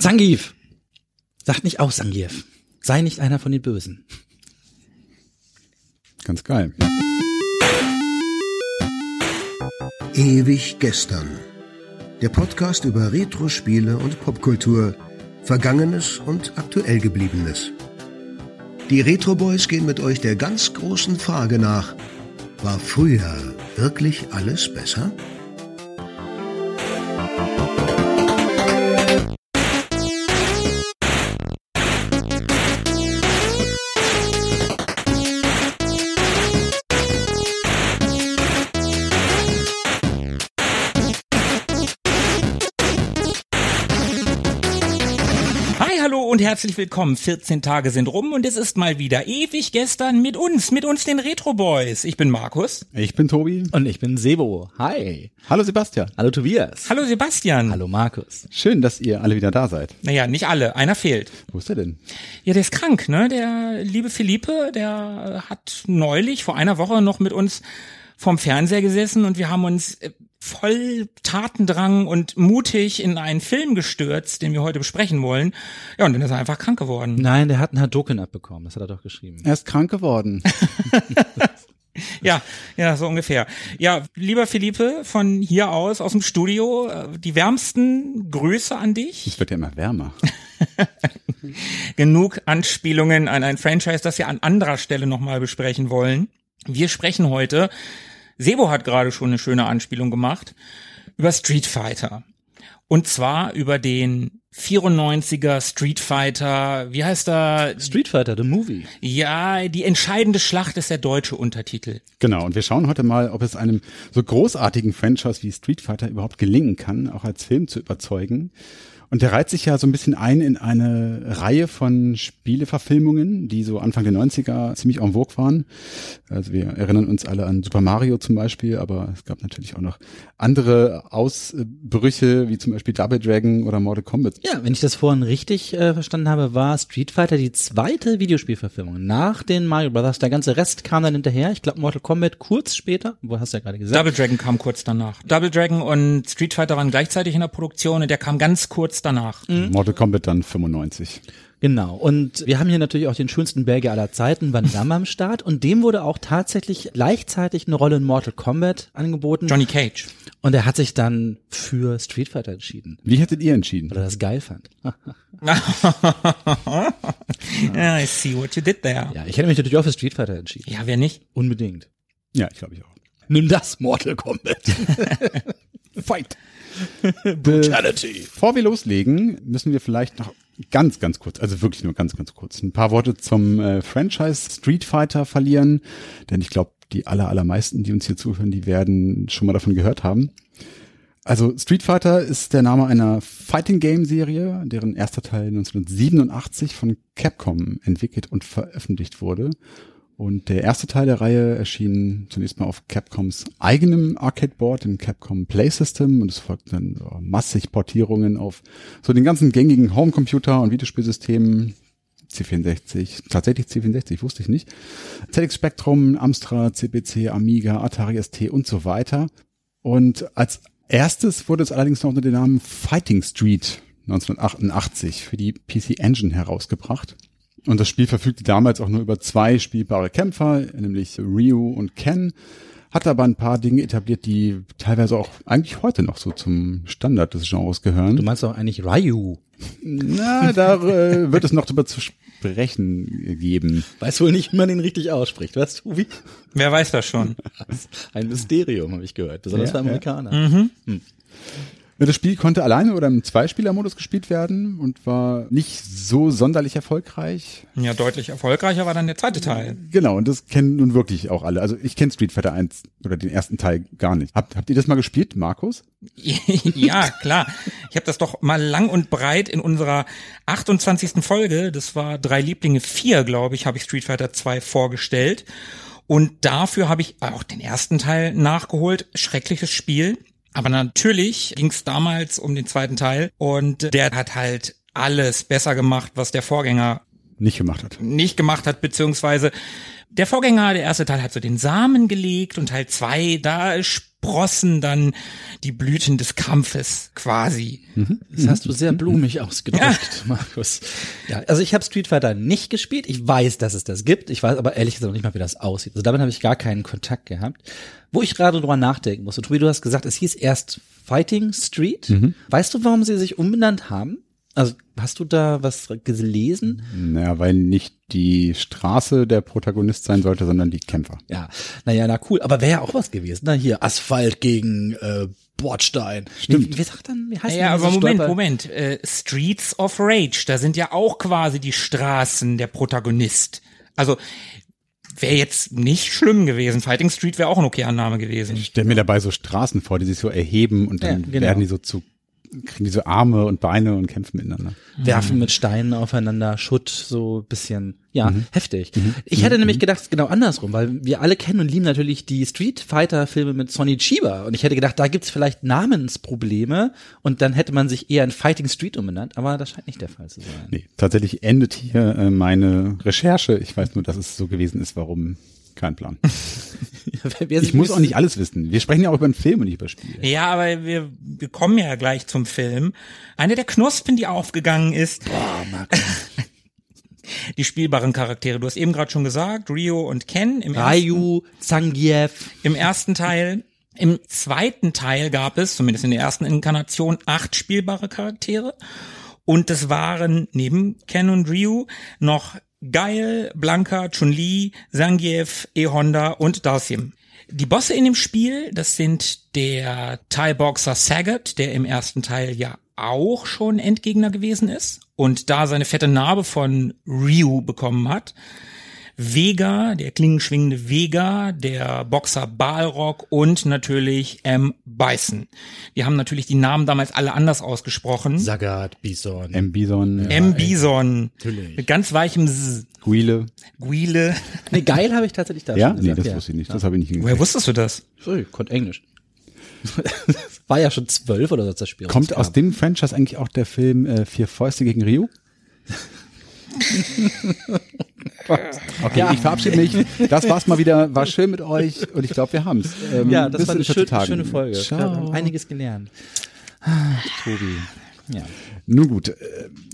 Sangief! Sagt nicht auch Sangief. Sei nicht einer von den Bösen. Ganz geil. Ewig gestern. Der Podcast über Retro-Spiele und Popkultur, Vergangenes und aktuell gebliebenes. Die Retro Boys gehen mit euch der ganz großen Frage nach, war früher wirklich alles besser? Herzlich willkommen. 14 Tage sind rum und es ist mal wieder ewig gestern mit uns, mit uns den Retro Boys. Ich bin Markus. Ich bin Tobi. Und ich bin Sebo. Hi. Hallo Sebastian. Hallo Tobias. Hallo Sebastian. Hallo Markus. Schön, dass ihr alle wieder da seid. Naja, nicht alle, einer fehlt. Wo ist er denn? Ja, der ist krank, ne? Der liebe Philippe, der hat neulich vor einer Woche noch mit uns vorm Fernseher gesessen und wir haben uns äh, voll Tatendrang und mutig in einen Film gestürzt, den wir heute besprechen wollen. Ja, und dann ist er einfach krank geworden. Nein, der hat einen Hadouken abbekommen. Das hat er doch geschrieben. Er ist krank geworden. Ja, ja, so ungefähr. Ja, lieber Philippe, von hier aus, aus dem Studio, äh, die wärmsten Grüße an dich. Es wird ja immer wärmer. Genug Anspielungen an ein Franchise, das wir an anderer Stelle nochmal besprechen wollen. Wir sprechen heute, Sebo hat gerade schon eine schöne Anspielung gemacht, über Street Fighter. Und zwar über den 94er Street Fighter, wie heißt er? Street Fighter, the movie. Ja, die entscheidende Schlacht ist der deutsche Untertitel. Genau, und wir schauen heute mal, ob es einem so großartigen Franchise wie Street Fighter überhaupt gelingen kann, auch als Film zu überzeugen. Und der reiht sich ja so ein bisschen ein in eine Reihe von Spieleverfilmungen, die so Anfang der 90er ziemlich en vogue waren. Also wir erinnern uns alle an Super Mario zum Beispiel, aber es gab natürlich auch noch andere Ausbrüche, wie zum Beispiel Double Dragon oder Mortal Kombat. Ja, wenn ich das vorhin richtig äh, verstanden habe, war Street Fighter die zweite Videospielverfilmung. Nach den Mario Brothers. Der ganze Rest kam dann hinterher. Ich glaube Mortal Kombat kurz später. Wo hast du ja gerade gesagt? Double Dragon kam kurz danach. Double Dragon und Street Fighter waren gleichzeitig in der Produktion und der kam ganz kurz danach. Mortal Kombat dann 95. Genau. Und wir haben hier natürlich auch den schönsten Belgier aller Zeiten, Van Damme am Start. Und dem wurde auch tatsächlich gleichzeitig eine Rolle in Mortal Kombat angeboten. Johnny Cage. Und er hat sich dann für Street Fighter entschieden, Wie hättet ihr entschieden? weil er das geil fand. yeah, I see what you did there. Ja, ich hätte mich natürlich auch für Street Fighter entschieden. Ja, wer nicht? Unbedingt. Ja, ich glaube ich auch. Nimm das, Mortal Kombat. Fight! Brutality. Bevor wir loslegen, müssen wir vielleicht noch ganz, ganz kurz, also wirklich nur ganz, ganz kurz, ein paar Worte zum äh, Franchise Street Fighter verlieren, denn ich glaube, die aller, allermeisten, die uns hier zuhören, die werden schon mal davon gehört haben. Also Street Fighter ist der Name einer Fighting Game Serie, deren erster Teil 1987 von Capcom entwickelt und veröffentlicht wurde. Und der erste Teil der Reihe erschien zunächst mal auf Capcoms eigenem Arcade-Board, dem Capcom Play System, und es folgten dann so massig Portierungen auf so den ganzen gängigen Homecomputer und Videospielsystemen. C64, tatsächlich C64, wusste ich nicht. ZX Spectrum, Amstrad, CPC, Amiga, Atari ST und so weiter. Und als erstes wurde es allerdings noch unter dem Namen Fighting Street 1988 für die PC Engine herausgebracht. Und das Spiel verfügte damals auch nur über zwei spielbare Kämpfer, nämlich Ryu und Ken, hat aber ein paar Dinge etabliert, die teilweise auch eigentlich heute noch so zum Standard des Genres gehören. Du meinst doch eigentlich Ryu. Na, da äh, wird es noch drüber zu sprechen geben. Weiß wohl nicht, wie man ihn richtig ausspricht, weißt du, wie? Wer weiß das schon? Ein Mysterium, habe ich gehört, besonders Ja, für ja. Amerikaner. Das Spiel konnte alleine oder im Zweispielermodus gespielt werden und war nicht so sonderlich erfolgreich. Ja, deutlich erfolgreicher war dann der zweite Teil. Genau, und das kennen nun wirklich auch alle. Also ich kenne Street Fighter 1 oder den ersten Teil gar nicht. Habt, habt ihr das mal gespielt, Markus? ja, klar. Ich habe das doch mal lang und breit in unserer 28. Folge, das war Drei Lieblinge 4, glaube ich, habe ich Street Fighter 2 vorgestellt. Und dafür habe ich auch den ersten Teil nachgeholt. Schreckliches Spiel. Aber natürlich ging es damals um den zweiten Teil und der hat halt alles besser gemacht, was der Vorgänger Nicht gemacht hat. nicht gemacht hat, beziehungsweise Der Vorgänger, der erste Teil hat so den Samen gelegt und Teil zwei, da sprossen dann die Blüten des Kampfes quasi. Das hast du sehr blumig ausgedrückt, Markus. Ja, also ich habe Street Fighter nicht gespielt. Ich weiß, dass es das gibt. Ich weiß aber ehrlich gesagt noch nicht mal, wie das aussieht. Also damit habe ich gar keinen Kontakt gehabt. Wo ich gerade drüber nachdenken muss. Und Tobi, du hast gesagt, es hieß erst Fighting Street. Weißt du, warum sie sich umbenannt haben? Also hast du da was gelesen? Naja, weil nicht die Straße der Protagonist sein sollte, sondern die Kämpfer. Ja, naja, na cool. Aber wäre ja auch was gewesen. Na hier, Asphalt gegen äh, Bordstein. Stimmt. Wie, wie sagt dann, wie heißt Ja, denn aber Moment, Stolper- Moment. Äh, Streets of Rage, da sind ja auch quasi die Straßen der Protagonist. Also wäre jetzt nicht schlimm gewesen. Fighting Street wäre auch ein okayer Name gewesen. Ich stell mir dabei so Straßen vor, die sich so erheben und dann Ja, genau. werden die so zu, kriegen die so Arme und Beine und kämpfen miteinander. werfen mit Steinen aufeinander, Schutt, so bisschen, ja, heftig. Ich hätte nämlich gedacht, genau andersrum, weil wir alle kennen und lieben natürlich die Street Fighter Filme mit Sonny Chiba und ich hätte gedacht, da gibt's vielleicht Namensprobleme und dann hätte man sich eher in Fighting Street umbenannt, aber das scheint nicht der Fall zu sein. Nee, tatsächlich endet hier äh, meine Recherche. Ich weiß nur, dass es so gewesen ist, warum. Kein Plan. Ich muss auch nicht alles wissen. Wir sprechen ja auch über einen Film und nicht über Spiele. Ja, aber wir, wir kommen ja gleich zum Film. Eine der Knospen, die aufgegangen ist, Boah, Markus. die spielbaren Charaktere. Du hast eben gerade schon gesagt, Rio und Ken im ersten, Ryu, Zangief, im ersten Teil. Im zweiten Teil gab es, zumindest in der ersten Inkarnation, acht spielbare Charaktere. Und das waren neben Ken und Ryu noch Geil, Blanka, Chun-Li, Zangief, E-Honda und Dalsim. Die Bosse in dem Spiel, das sind der Thai-Boxer Sagat, der im ersten Teil ja auch schon Endgegner gewesen ist und da seine fette Narbe von Ryu bekommen hat. Vega, der klingenschwingende Vega, der Boxer Balrog und natürlich M. Bison. Wir haben natürlich die Namen damals alle anders ausgesprochen. Sagat, Bison. M. Bison, M. Bison. Natürlich. Mit ganz weichem S. Guile. Guile. Nee, geil habe ich tatsächlich da Ja? schon Nee, gesagt. das ja. wusste ich nicht. Das habe ich nicht Woher wusstest du das? Sorry, konnte Englisch. War ja schon zwölf oder so, das Spiel Kommt aus dem Franchise eigentlich auch der Film äh, Vier Fäuste gegen Ryu? Okay, ich verabschiede mich. Das war's mal wieder. War schön mit euch und ich glaube, wir haben's. Ähm, Ja, das war eine in 14 schön, schöne Folge. Wir Ciao. haben einiges gelernt. Tobi. Ja. Nun gut. Äh,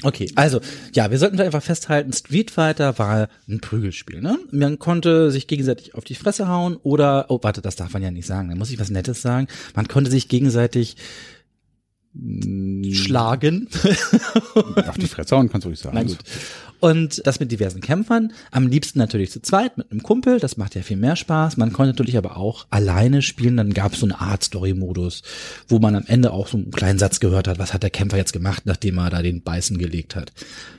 Okay, also, ja, wir sollten einfach festhalten, Street Fighter war ein Prügelspiel, ne? Man konnte sich gegenseitig auf die Fresse hauen oder, oh, warte, das darf man ja nicht sagen, da muss ich was Nettes sagen. Man konnte sich gegenseitig schlagen. auf die Fresse hauen kannst du ruhig sagen. Na gut. Und das mit diversen Kämpfern. Am liebsten natürlich zu zweit mit einem Kumpel. Das macht ja viel mehr Spaß. Man konnte natürlich aber auch alleine spielen. Dann gab es so eine Art Story-Modus, wo man am Ende auch so einen kleinen Satz gehört hat, was hat der Kämpfer jetzt gemacht, nachdem er da den Beißen gelegt hat.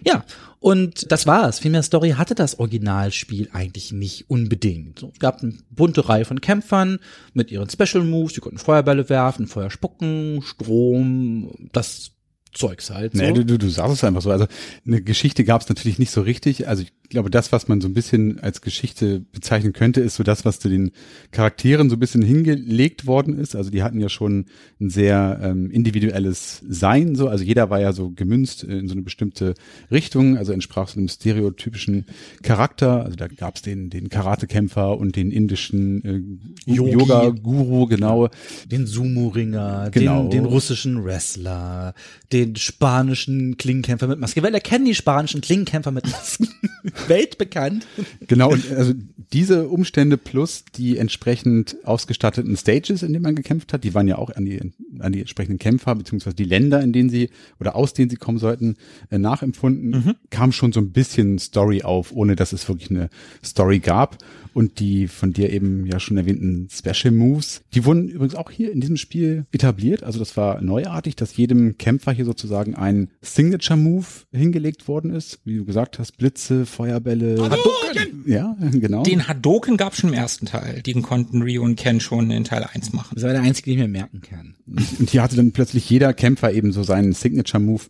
Ja, und das war's. Viel mehr Story hatte das Originalspiel eigentlich nicht unbedingt. Es gab eine bunte Reihe von Kämpfern mit ihren Special Moves. Die konnten Feuerbälle werfen, Feuer spucken, Strom, das Zeugs halt. So. Nee, du, du, du sagst es einfach so. Also eine Geschichte gab es natürlich nicht so richtig. Also ich glaube, das, was man so ein bisschen als Geschichte bezeichnen könnte, ist so das, was zu den Charakteren so ein bisschen hingelegt worden ist. Also die hatten ja schon ein sehr ähm, individuelles Sein. So, also jeder war ja so gemünzt in so eine bestimmte Richtung. Also entsprach so einem stereotypischen Charakter. Also da gab es den den Karatekämpfer und den indischen äh. Yoga-Guru, genau. den Sumo-Ringer, Genau. den, den russischen Wrestler, den spanischen Klingenkämpfer mit Maske. Weil er kennt die spanischen Klingenkämpfer mit Masken. Weltbekannt. Genau, und also diese Umstände plus die entsprechend ausgestatteten Stages, in denen man gekämpft hat, die waren ja auch an die, an die entsprechenden Kämpfer, beziehungsweise die Länder, in denen sie oder aus denen sie kommen sollten, äh, nachempfunden, kam schon so ein bisschen Story auf, ohne dass es wirklich eine Story gab. Und die von dir eben ja schon erwähnten Special Moves, die wurden übrigens auch hier in diesem Spiel etabliert. Also das war neuartig, dass jedem Kämpfer hier sozusagen ein Signature Move hingelegt worden ist. Wie du gesagt hast, Blitze, Feuerbälle. Ja, genau. Den Hadoken gab schon im ersten Teil. Den konnten Ryu und Ken schon in Teil 1 machen. Das war der einzige, den ich mir merken kann. Und hier hatte dann plötzlich jeder Kämpfer eben so seinen Signature Move.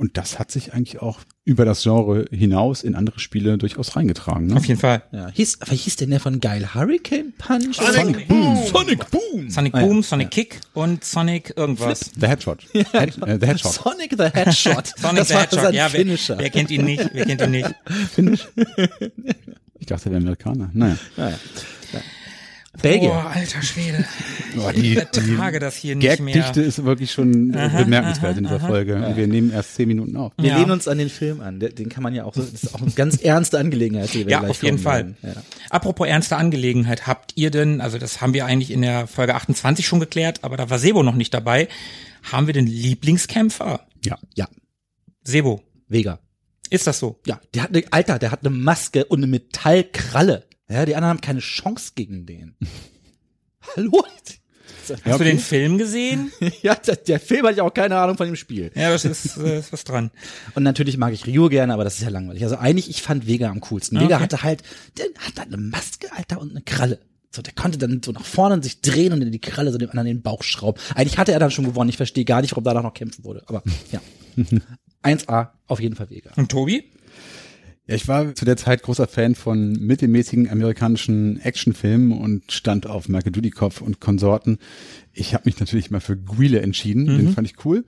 Und das hat sich eigentlich auch über das Genre hinaus in andere Spiele durchaus reingetragen. Ne? Auf jeden Fall. Ja, hieß, aber hieß denn der von Geil Hurricane Punch? Sonic Boom. Sonic Boom. Sonic Ah, ja. Boom, Sonic Kick und Sonic irgendwas. The Headshot. Head, äh, the Headshot. Sonic the Headshot. Sonic das the sein Ja, wer, Finisher. wer kennt ihn nicht? Wer kennt ihn nicht? Ich dachte, er wäre Amerikaner. Naja. Naja. Belgier. Boah, alter Schwede. Oh, ich ertrage das hier nicht mehr. Gagdichte ist wirklich schon äh, bemerkenswert in dieser Folge. Und wir nehmen erst zehn Minuten auf. Wir Ja. lehnen uns an den Film an. Den kann man ja auch so, das ist auch eine ganz ernste Angelegenheit. Die wir Ja, gleich auf jeden Fall. Ja. Apropos ernste Angelegenheit, habt ihr denn, also das haben wir eigentlich in der Folge 28 schon geklärt, aber da war Sebo noch nicht dabei. Haben wir den Lieblingskämpfer? Ja. ja, Sebo, Vega. ist das so? Ja, der hat eine, Alter, der hat eine Maske und eine Metallkralle. Ja, die anderen haben keine Chance gegen den. Hallo? Hast Ja, du okay. den Film gesehen? Ja, der, der Film hat ja auch keine Ahnung von dem Spiel. ja, das ist, äh, ist was dran. Und natürlich mag ich Ryu gerne, aber das ist ja langweilig. Also eigentlich, ich fand Vega am coolsten. Vega Okay. hatte halt, der hat halt eine Maske, Alter, und eine Kralle. So, der konnte dann so nach vorne sich drehen und in die Kralle so dem anderen in den Bauch schrauben. Eigentlich hatte er dann schon gewonnen. Ich verstehe gar nicht, warum danach noch kämpfen wurde. Aber ja. 1A, auf jeden Fall Vega. Und Tobi? Ja, ich war zu der Zeit großer Fan von mittelmäßigen amerikanischen Actionfilmen und stand auf Michael Dudikoff und Konsorten. Ich habe mich natürlich mal für Guile entschieden, den fand ich cool.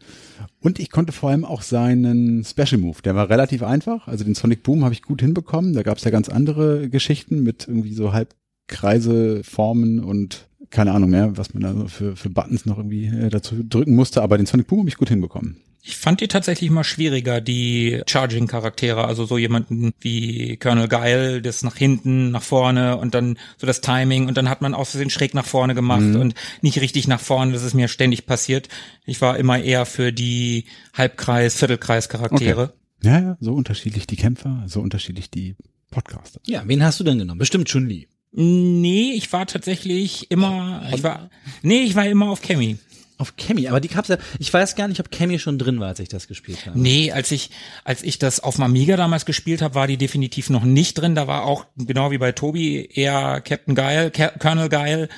Und ich konnte vor allem auch seinen Special Move, der war relativ einfach. Also den Sonic Boom habe ich gut hinbekommen. Da gab es ja ganz andere Geschichten mit irgendwie so Halbkreise, Formen und keine Ahnung mehr, was man da so für, für Buttons noch irgendwie äh, dazu drücken musste. Aber den Sonic Boom habe ich gut hinbekommen. Ich fand die tatsächlich mal schwieriger, die Charging-Charaktere, also so jemanden wie Colonel Geil, das nach hinten, nach vorne und dann so das Timing und dann hat man aus Versehen schräg nach vorne gemacht und nicht richtig nach vorne, das ist mir ständig passiert. Ich war immer eher für die Halbkreis-, Viertelkreis-Charaktere. Ja, ja, so unterschiedlich die Kämpfer, so unterschiedlich die Podcaster. Ja, wen hast du denn genommen? Bestimmt Chun-Li. Nee, ich war tatsächlich immer, ich war, nee, ich war immer auf Cammy. Auf Cammy, aber die gab's ja, ich weiß gar nicht, ob Cammy schon drin war, als ich das gespielt habe. Nee, als ich, als ich das auf Amiga damals gespielt habe, war die definitiv noch nicht drin. Da war auch, genau wie bei Tobi, eher Captain Geil, Colonel Geil,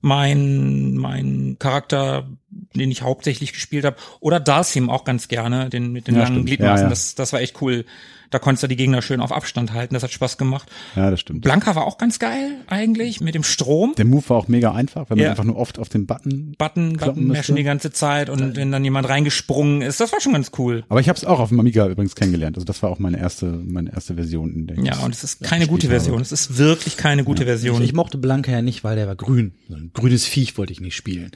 mein, mein Charakter, den ich hauptsächlich gespielt habe. Oder Dalsim auch ganz gerne, den mit den Ja, langen stimmt. Gliedmaßen. Ja, ja. Das, das war echt cool. Da konntest du die Gegner schön auf Abstand halten. Das hat Spaß gemacht. Ja, das stimmt. Blanka war auch ganz geil, eigentlich, mit dem Strom. Der Move war auch mega einfach, weil man Ja. einfach nur oft auf den Button. Button, Button müsste. die ganze Zeit und wenn dann jemand reingesprungen ist, das war schon ganz cool. Aber ich habe es auch auf dem Amiga übrigens kennengelernt. Also das war auch meine erste, meine erste Version, in der ich Ja, und es ist keine gute Version. habe. Es ist wirklich keine gute Version. Ich, ich mochte Blanca ja nicht, weil der war grün. So ein grünes Viech wollte ich nicht spielen.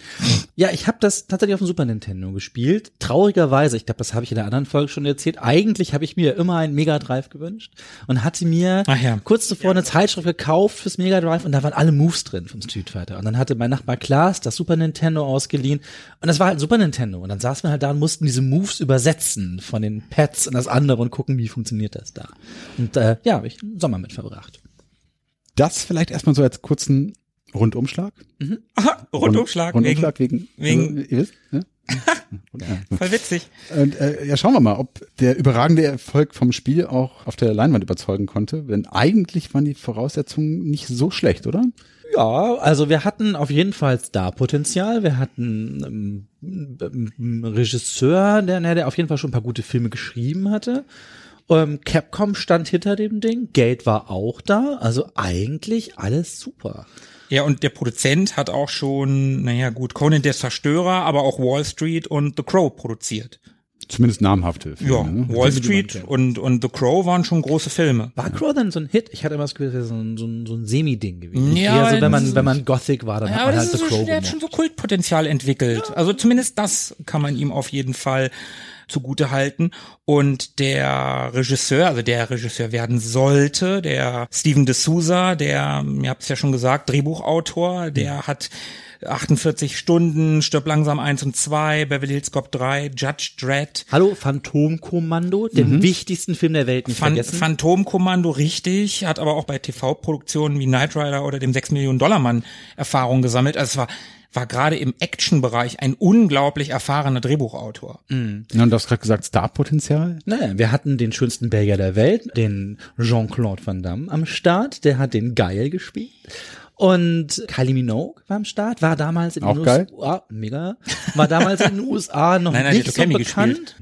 Ja, ich habe das tatsächlich auf dem Super Nintendo gespielt. Traurigerweise, ich glaube, das habe ich in der anderen Folge schon erzählt. Eigentlich habe ich mir immer einen Mega Drive gewünscht und hatte mir ja. kurz zuvor eine Zeitschrift gekauft fürs Mega Drive und da waren alle Moves drin vom Street Fighter. Und dann hatte mein Nachbar Klaas das Super Nintendo ausgeliehen und das war halt ein Super Nintendo. Und dann saßen wir halt da und mussten diese Moves übersetzen von den Pads in das andere und gucken, wie funktioniert das da. Und äh, ja, habe ich einen Sommer mit verbracht. Das vielleicht erstmal so als kurzen Rundumschlag. Aha, Rundumschlag. Rundumschlag wegen, wegen- also, ihr wisst, ne? ja. Voll witzig. Und äh, ja, schauen wir mal, ob der überragende Erfolg vom Spiel auch auf der Leinwand überzeugen konnte. Denn eigentlich waren die Voraussetzungen nicht so schlecht, oder? Ja, also wir hatten auf jeden Fall Starpotenzial. Wir hatten ähm, einen Regisseur, der, der auf jeden Fall schon ein paar gute Filme geschrieben hatte. Ähm, Capcom stand hinter dem Ding. Geld war auch da. Also eigentlich alles super. Ja, und der Produzent hat auch schon, naja gut, Conan der Zerstörer, aber auch Wall Street und The Crow produziert. Zumindest namhafte Filme. Ja, ne? Wall Street und, und The Crow waren schon große Filme. War Crow dann so ein Hit? Ich hatte immer das Gefühl, das wäre so ein, so ein, so ein Semi-Ding gewesen. Ja, Eher so, wenn man, wenn man Gothic war, dann Ja, hat man das halt The so, Crow der hat schon so Kultpotenzial entwickelt. Also zumindest das kann man ihm auf jeden Fall zugute halten. Und der Regisseur, also der Regisseur werden sollte, der Steven D'Souza, der, ihr habt es ja schon gesagt, Drehbuchautor, der hat 48 Stunden, Stirb langsam 1 und 2, Beverly Hills Cop 3, Judge Dredd, Hallo, Phantomkommando, den wichtigsten Film der Welt nicht Phan vergessen. Phantomkommando richtig, hat aber auch bei TV-Produktionen wie Knight Rider oder dem 6 Millionen Dollar Mann Erfahrung gesammelt. Also es war, war gerade im Action-Bereich ein unglaublich erfahrener Drehbuchautor. Ja, und du hast gerade gesagt, Starpotenzial. Naja, wir hatten den schönsten Belgier der Welt, den Jean-Claude Van Damme am Start. Der hat den Geil gespielt. Und Kylie Minogue war am Start, war damals in den? USA, mega, war damals in den USA noch Nein, nein, nicht so bekannt.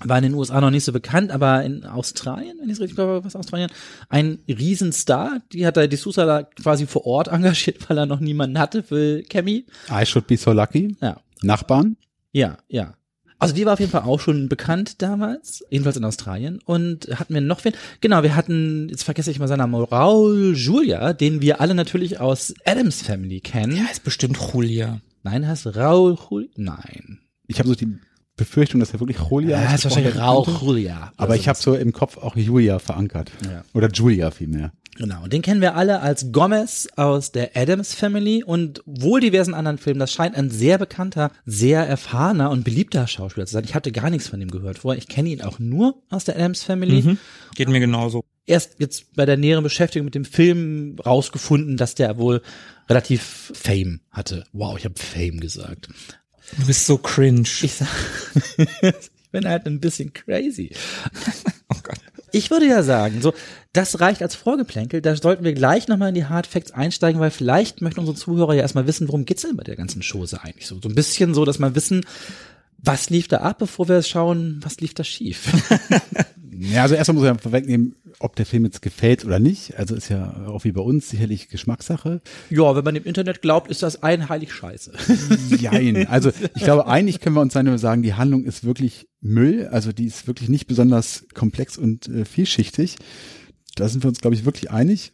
War in den USA noch nicht so bekannt, aber in Australien, wenn ich es richtig glaube, was Australien, ein Riesenstar. Die hat da die Sousa da quasi vor Ort engagiert, weil er noch niemanden hatte für Cammy. I should be so lucky. Ja, Nachbarn. ja, ja. Also die war auf jeden Fall auch schon bekannt damals, jedenfalls in Australien. Und hatten wir noch wen? Genau, wir hatten, jetzt vergesse ich mal seinen Namen, Raul Julia, den wir alle natürlich aus Adams Family kennen. Ja, ist bestimmt Julia. Nein, heißt Raul Julia? Nein. Ich habe so die Befürchtung, dass er wirklich Julia Ja, ist wahrscheinlich Raul Julia. Aber ich habe so im Kopf auch Julia verankert. Ja. Oder Julia vielmehr. Genau, und den kennen wir alle als Gomez aus der Adams Family und wohl diversen anderen Filmen. Das scheint ein sehr bekannter, sehr erfahrener und beliebter Schauspieler zu sein. Ich hatte gar nichts von ihm gehört vorher. Ich kenne ihn auch nur aus der Adams Family. Mhm. Geht mir genauso. Erst jetzt bei der näheren Beschäftigung mit dem Film rausgefunden, dass der wohl relativ Fame hatte. Wow, ich habe Fame gesagt. Du bist so cringe. Ich sag, ich bin halt ein bisschen crazy. oh Gott. Ich würde ja sagen, so, das reicht als Vorgeplänkel. Da sollten wir gleich nochmal in die Hard Facts einsteigen, weil vielleicht möchten unsere Zuhörer ja erstmal wissen, worum geht's denn bei der ganzen Chose eigentlich so. So ein bisschen so, dass man wissen, was lief da ab, bevor wir schauen, was lief da schief. Ja, also erstmal muss ich ja vorwegnehmen, ob der Film jetzt gefällt oder nicht. Also ist ja auch wie bei uns sicherlich Geschmackssache. ja, wenn man dem Internet glaubt, ist das einheilig scheiße. Jein. Also ich glaube, eigentlich können wir uns dann nur sagen, die Handlung ist wirklich Müll. Also die ist wirklich nicht besonders komplex und äh, vielschichtig. Da sind wir uns, glaube ich, wirklich einig.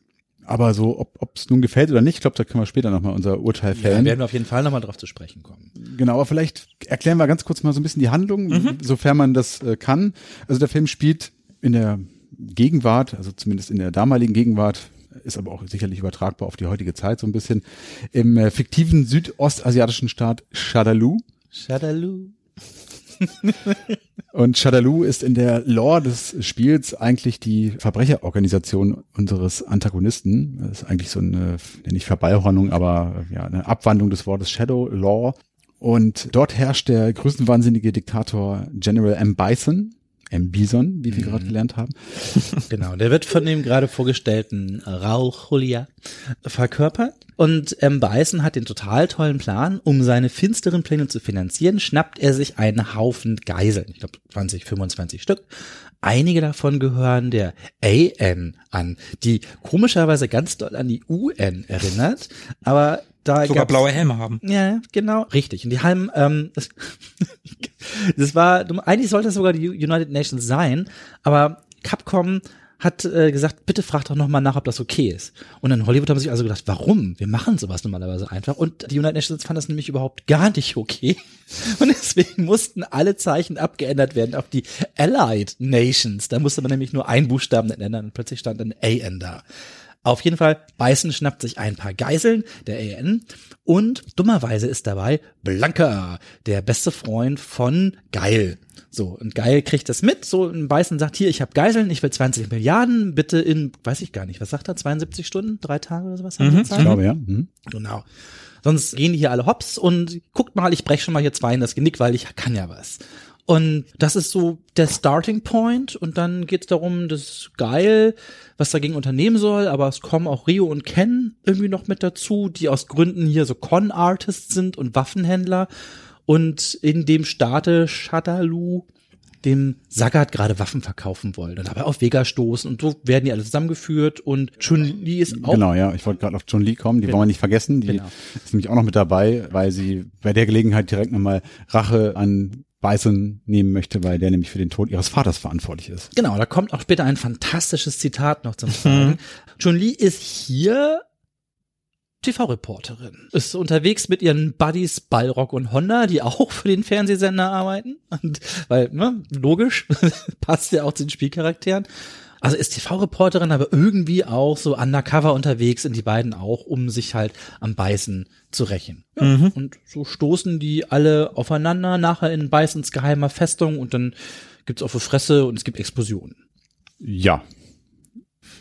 Aber so, ob es nun gefällt oder nicht, ich glaube, da können wir später nochmal unser Urteil Da fällen. werden wir auf jeden Fall nochmal drauf zu sprechen kommen. Genau, aber vielleicht erklären wir ganz kurz mal so ein bisschen die Handlung, sofern man das äh, kann. Also der Film spielt in der Gegenwart, also zumindest in der damaligen Gegenwart, ist aber auch sicherlich übertragbar auf die heutige Zeit so ein bisschen, im äh, fiktiven südostasiatischen Staat Shadaloo. Shadaloo. Und Shadaloo ist in der Lore des Spiels eigentlich die Verbrecherorganisation unseres Antagonisten. Das ist eigentlich so eine, nicht Verballhornung, aber äh, ja, eine Abwandlung des Wortes Shadow Law. Und dort herrscht der größenwahnsinnige Diktator General M. Bison, M. Bison, wie wir gerade gelernt haben. Genau, der wird von dem gerade vorgestellten Raul Julia verkörpert. Und M. Bison hat den total tollen Plan, um seine finsteren Pläne zu finanzieren, schnappt er sich einen Haufen Geiseln. Ich glaube 20, 25 Stück. Einige davon gehören der AN an, die komischerweise ganz doll an die UN erinnert. Aber da Sogar blaue Helme haben. ja, genau, richtig. Und die haben, ähm, das, das war, eigentlich sollte das sogar die United Nations sein, aber Capcom hat äh, gesagt, bitte frag doch nochmal nach, ob das okay ist. Und in Hollywood haben sie sich also gedacht, warum? Wir machen sowas normalerweise einfach. Und die United Nations fanden das nämlich überhaupt gar nicht okay. Und deswegen mussten alle Zeichen abgeändert werden auf die Allied Nations. Da musste man nämlich nur einen Buchstaben ändern und plötzlich stand ein AN da. Auf jeden Fall, Bison schnappt sich ein paar Geiseln, der AN, und dummerweise ist dabei Blanca, der beste Freund von Geil. So, und Geil kriegt das mit, so, und Bison sagt, hier, ich habe Geiseln, ich will 20 Milliarden, bitte in, weiß ich gar nicht, was sagt er, 72 Stunden, drei Tage oder sowas? Zeit? Ich glaube, ja. Mhm. Genau. Sonst gehen die hier alle hops und guckt mal, ich brech schon mal hier zwei in das Genick, weil ich kann ja was. Und das ist so der Starting Point. Und dann geht's darum, das geil, was dagegen unternehmen soll, aber es kommen auch Rio und Ken irgendwie noch mit dazu, die aus Gründen hier so Con-Artists sind und Waffenhändler. Und in dem Staate Shadaloo dem Sagat gerade Waffen verkaufen wollen und dabei auf Vega stoßen und so werden die alle zusammengeführt und Chun-Li ist auch Genau, ja. Ich wollte gerade auf John Lee kommen, die wollen wir nicht vergessen. Die Genau. ist nämlich auch noch mit dabei, weil sie bei der Gelegenheit direkt nochmal Rache an Bison nehmen möchte, weil der nämlich für den Tod ihres Vaters verantwortlich ist. Genau, da kommt auch später ein fantastisches Zitat noch zum Tragen. Chun-Li ist hier TV-Reporterin. Ist unterwegs mit ihren Buddies Balrog und Honda, die auch für den Fernsehsender arbeiten. Und, weil, ne, logisch, passt ja auch zu den Spielcharakteren. Also ist TV-Reporterin, aber irgendwie auch so undercover unterwegs sind die beiden auch, um sich halt am Beißen zu rächen. Ja, Und so stoßen die alle aufeinander, nachher in Beißens geheimer Festung und dann gibt's auf die Fresse und es gibt Explosionen. Ja.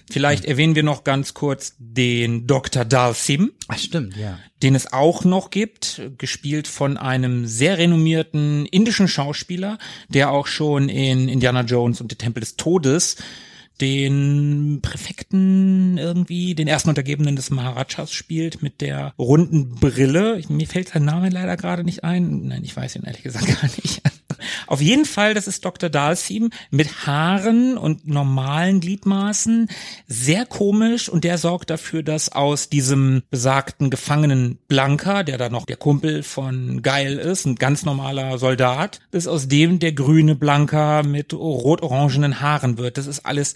Vielleicht erwähnen wir noch ganz kurz den Dr. Dalsim, Ach, stimmt, ja. den es auch noch gibt, gespielt von einem sehr renommierten indischen Schauspieler, der auch schon in Indiana Jones und der Tempel des Todes den Präfekten irgendwie, den ersten Untergebenen des Maharajas spielt mit der runden Brille. Mir fällt sein Name leider gerade nicht ein. Nein, ich weiß ihn ehrlich gesagt gar nicht. Auf jeden Fall, das ist Dr. Dalsim mit Haaren und normalen Gliedmaßen. Sehr komisch und der sorgt dafür, dass aus diesem besagten Gefangenen Blanca, der da noch der Kumpel von Geil ist, ein ganz normaler Soldat, dass aus dem der grüne Blanca mit rot-orangenen Haaren wird. Das ist alles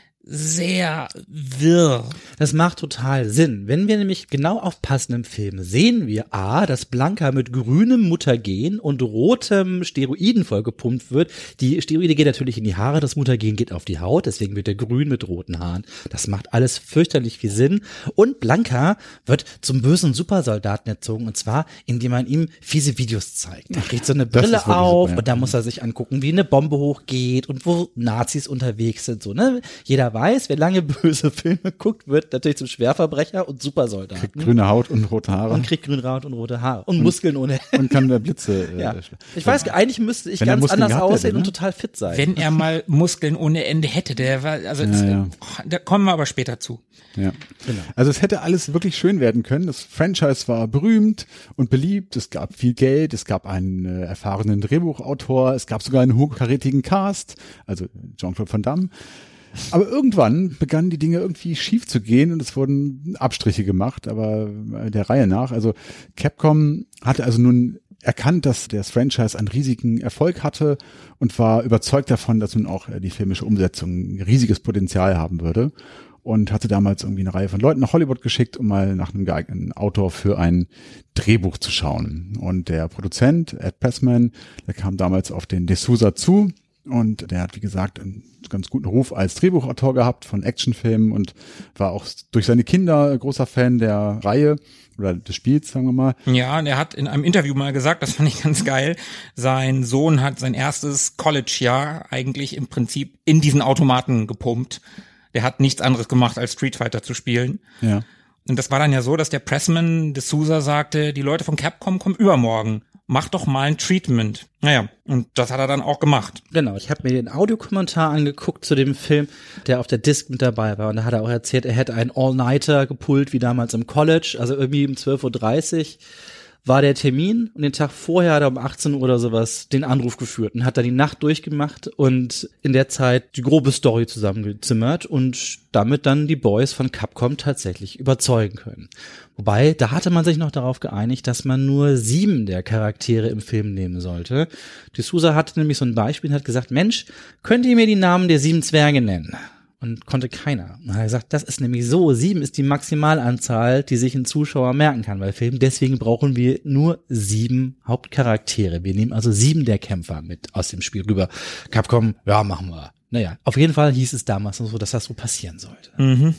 sehr wirr. Das macht total Sinn. Wenn wir nämlich genau aufpassen im Film, sehen wir A, dass Blanca mit grünem Mutagen und rotem Steroiden vollgepumpt wird. Die Steroide gehen natürlich in die Haare, das Mutagen geht auf die Haut, deswegen wird er grün mit roten Haaren. Das macht alles fürchterlich viel Sinn. Und Blanca wird zum bösen Supersoldaten erzogen und zwar, indem man ihm fiese Videos zeigt. Er kriegt so eine Brille auf super, ja. und da muss er sich angucken, wie eine Bombe hochgeht und wo Nazis unterwegs sind, so, ne? Jeder weiß, wer lange böse Filme guckt, wird natürlich zum Schwerverbrecher und Supersoldat. Kriegt grüne Haut und rote Haare. Und kriegt grüne Haut und rote Haare. Und, und Muskeln ohne Und kann der Blitze. Äh, ja. Ich weiß, eigentlich müsste ich ganz anders aussehen hätte, ne? und total fit sein. Wenn er mal Muskeln ohne Ende hätte, der war, also ja, ja. da kommen wir aber später zu. Ja. Genau. Also es hätte alles wirklich schön werden können. Das Franchise war berühmt und beliebt. Es gab viel Geld. Es gab einen äh, erfahrenen Drehbuchautor. Es gab sogar einen hochkarätigen Cast, also Jean-Claude Van Damme. Aber irgendwann begannen die Dinge irgendwie schief zu gehen und es wurden Abstriche gemacht, aber der Reihe nach. Also Capcom hatte also nun erkannt, dass das Franchise einen riesigen Erfolg hatte und war überzeugt davon, dass nun auch die filmische Umsetzung riesiges Potenzial haben würde und hatte damals irgendwie eine Reihe von Leuten nach Hollywood geschickt, um mal nach einem geeigneten Autor für ein Drehbuch zu schauen. Und der Produzent, Ed Passman, der kam damals auf den D'Souza zu und der hat, wie gesagt, einen ganz guten Ruf als Drehbuchautor gehabt von Actionfilmen und war auch durch seine Kinder großer Fan der Reihe oder des Spiels, sagen wir mal. Ja, und er hat in einem Interview mal gesagt, das fand ich ganz geil, sein Sohn hat sein erstes College-Jahr eigentlich im Prinzip in diesen Automaten gepumpt. Der hat nichts anderes gemacht, als Street Fighter zu spielen. Ja. Und das war dann ja so, dass der Pressman de Sousa sagte, die Leute von Capcom kommen übermorgen mach doch mal ein Treatment. Naja, und das hat er dann auch gemacht. Genau, ich habe mir den Audiokommentar angeguckt zu dem Film, der auf der Disc mit dabei war. Und da hat er auch erzählt, er hätte einen All-Nighter gepult, wie damals im College, also irgendwie um 12.30 Uhr war der Termin und den Tag vorher hat er um 18 Uhr oder sowas den Anruf geführt und hat da die Nacht durchgemacht und in der Zeit die grobe Story zusammengezimmert und damit dann die Boys von Capcom tatsächlich überzeugen können. Wobei, da hatte man sich noch darauf geeinigt, dass man nur sieben der Charaktere im Film nehmen sollte. D'Souza hatte nämlich so ein Beispiel und hat gesagt, Mensch, könnt ihr mir die Namen der sieben Zwerge nennen? Und konnte keiner. Und er gesagt, das ist nämlich so, sieben ist die Maximalanzahl, die sich ein Zuschauer merken kann bei Filmen. Deswegen brauchen wir nur sieben Hauptcharaktere. Wir nehmen also sieben der Kämpfer mit aus dem Spiel rüber. Capcom, ja, machen wir. Naja, auf jeden Fall hieß es damals so, dass das so passieren sollte. Mhm.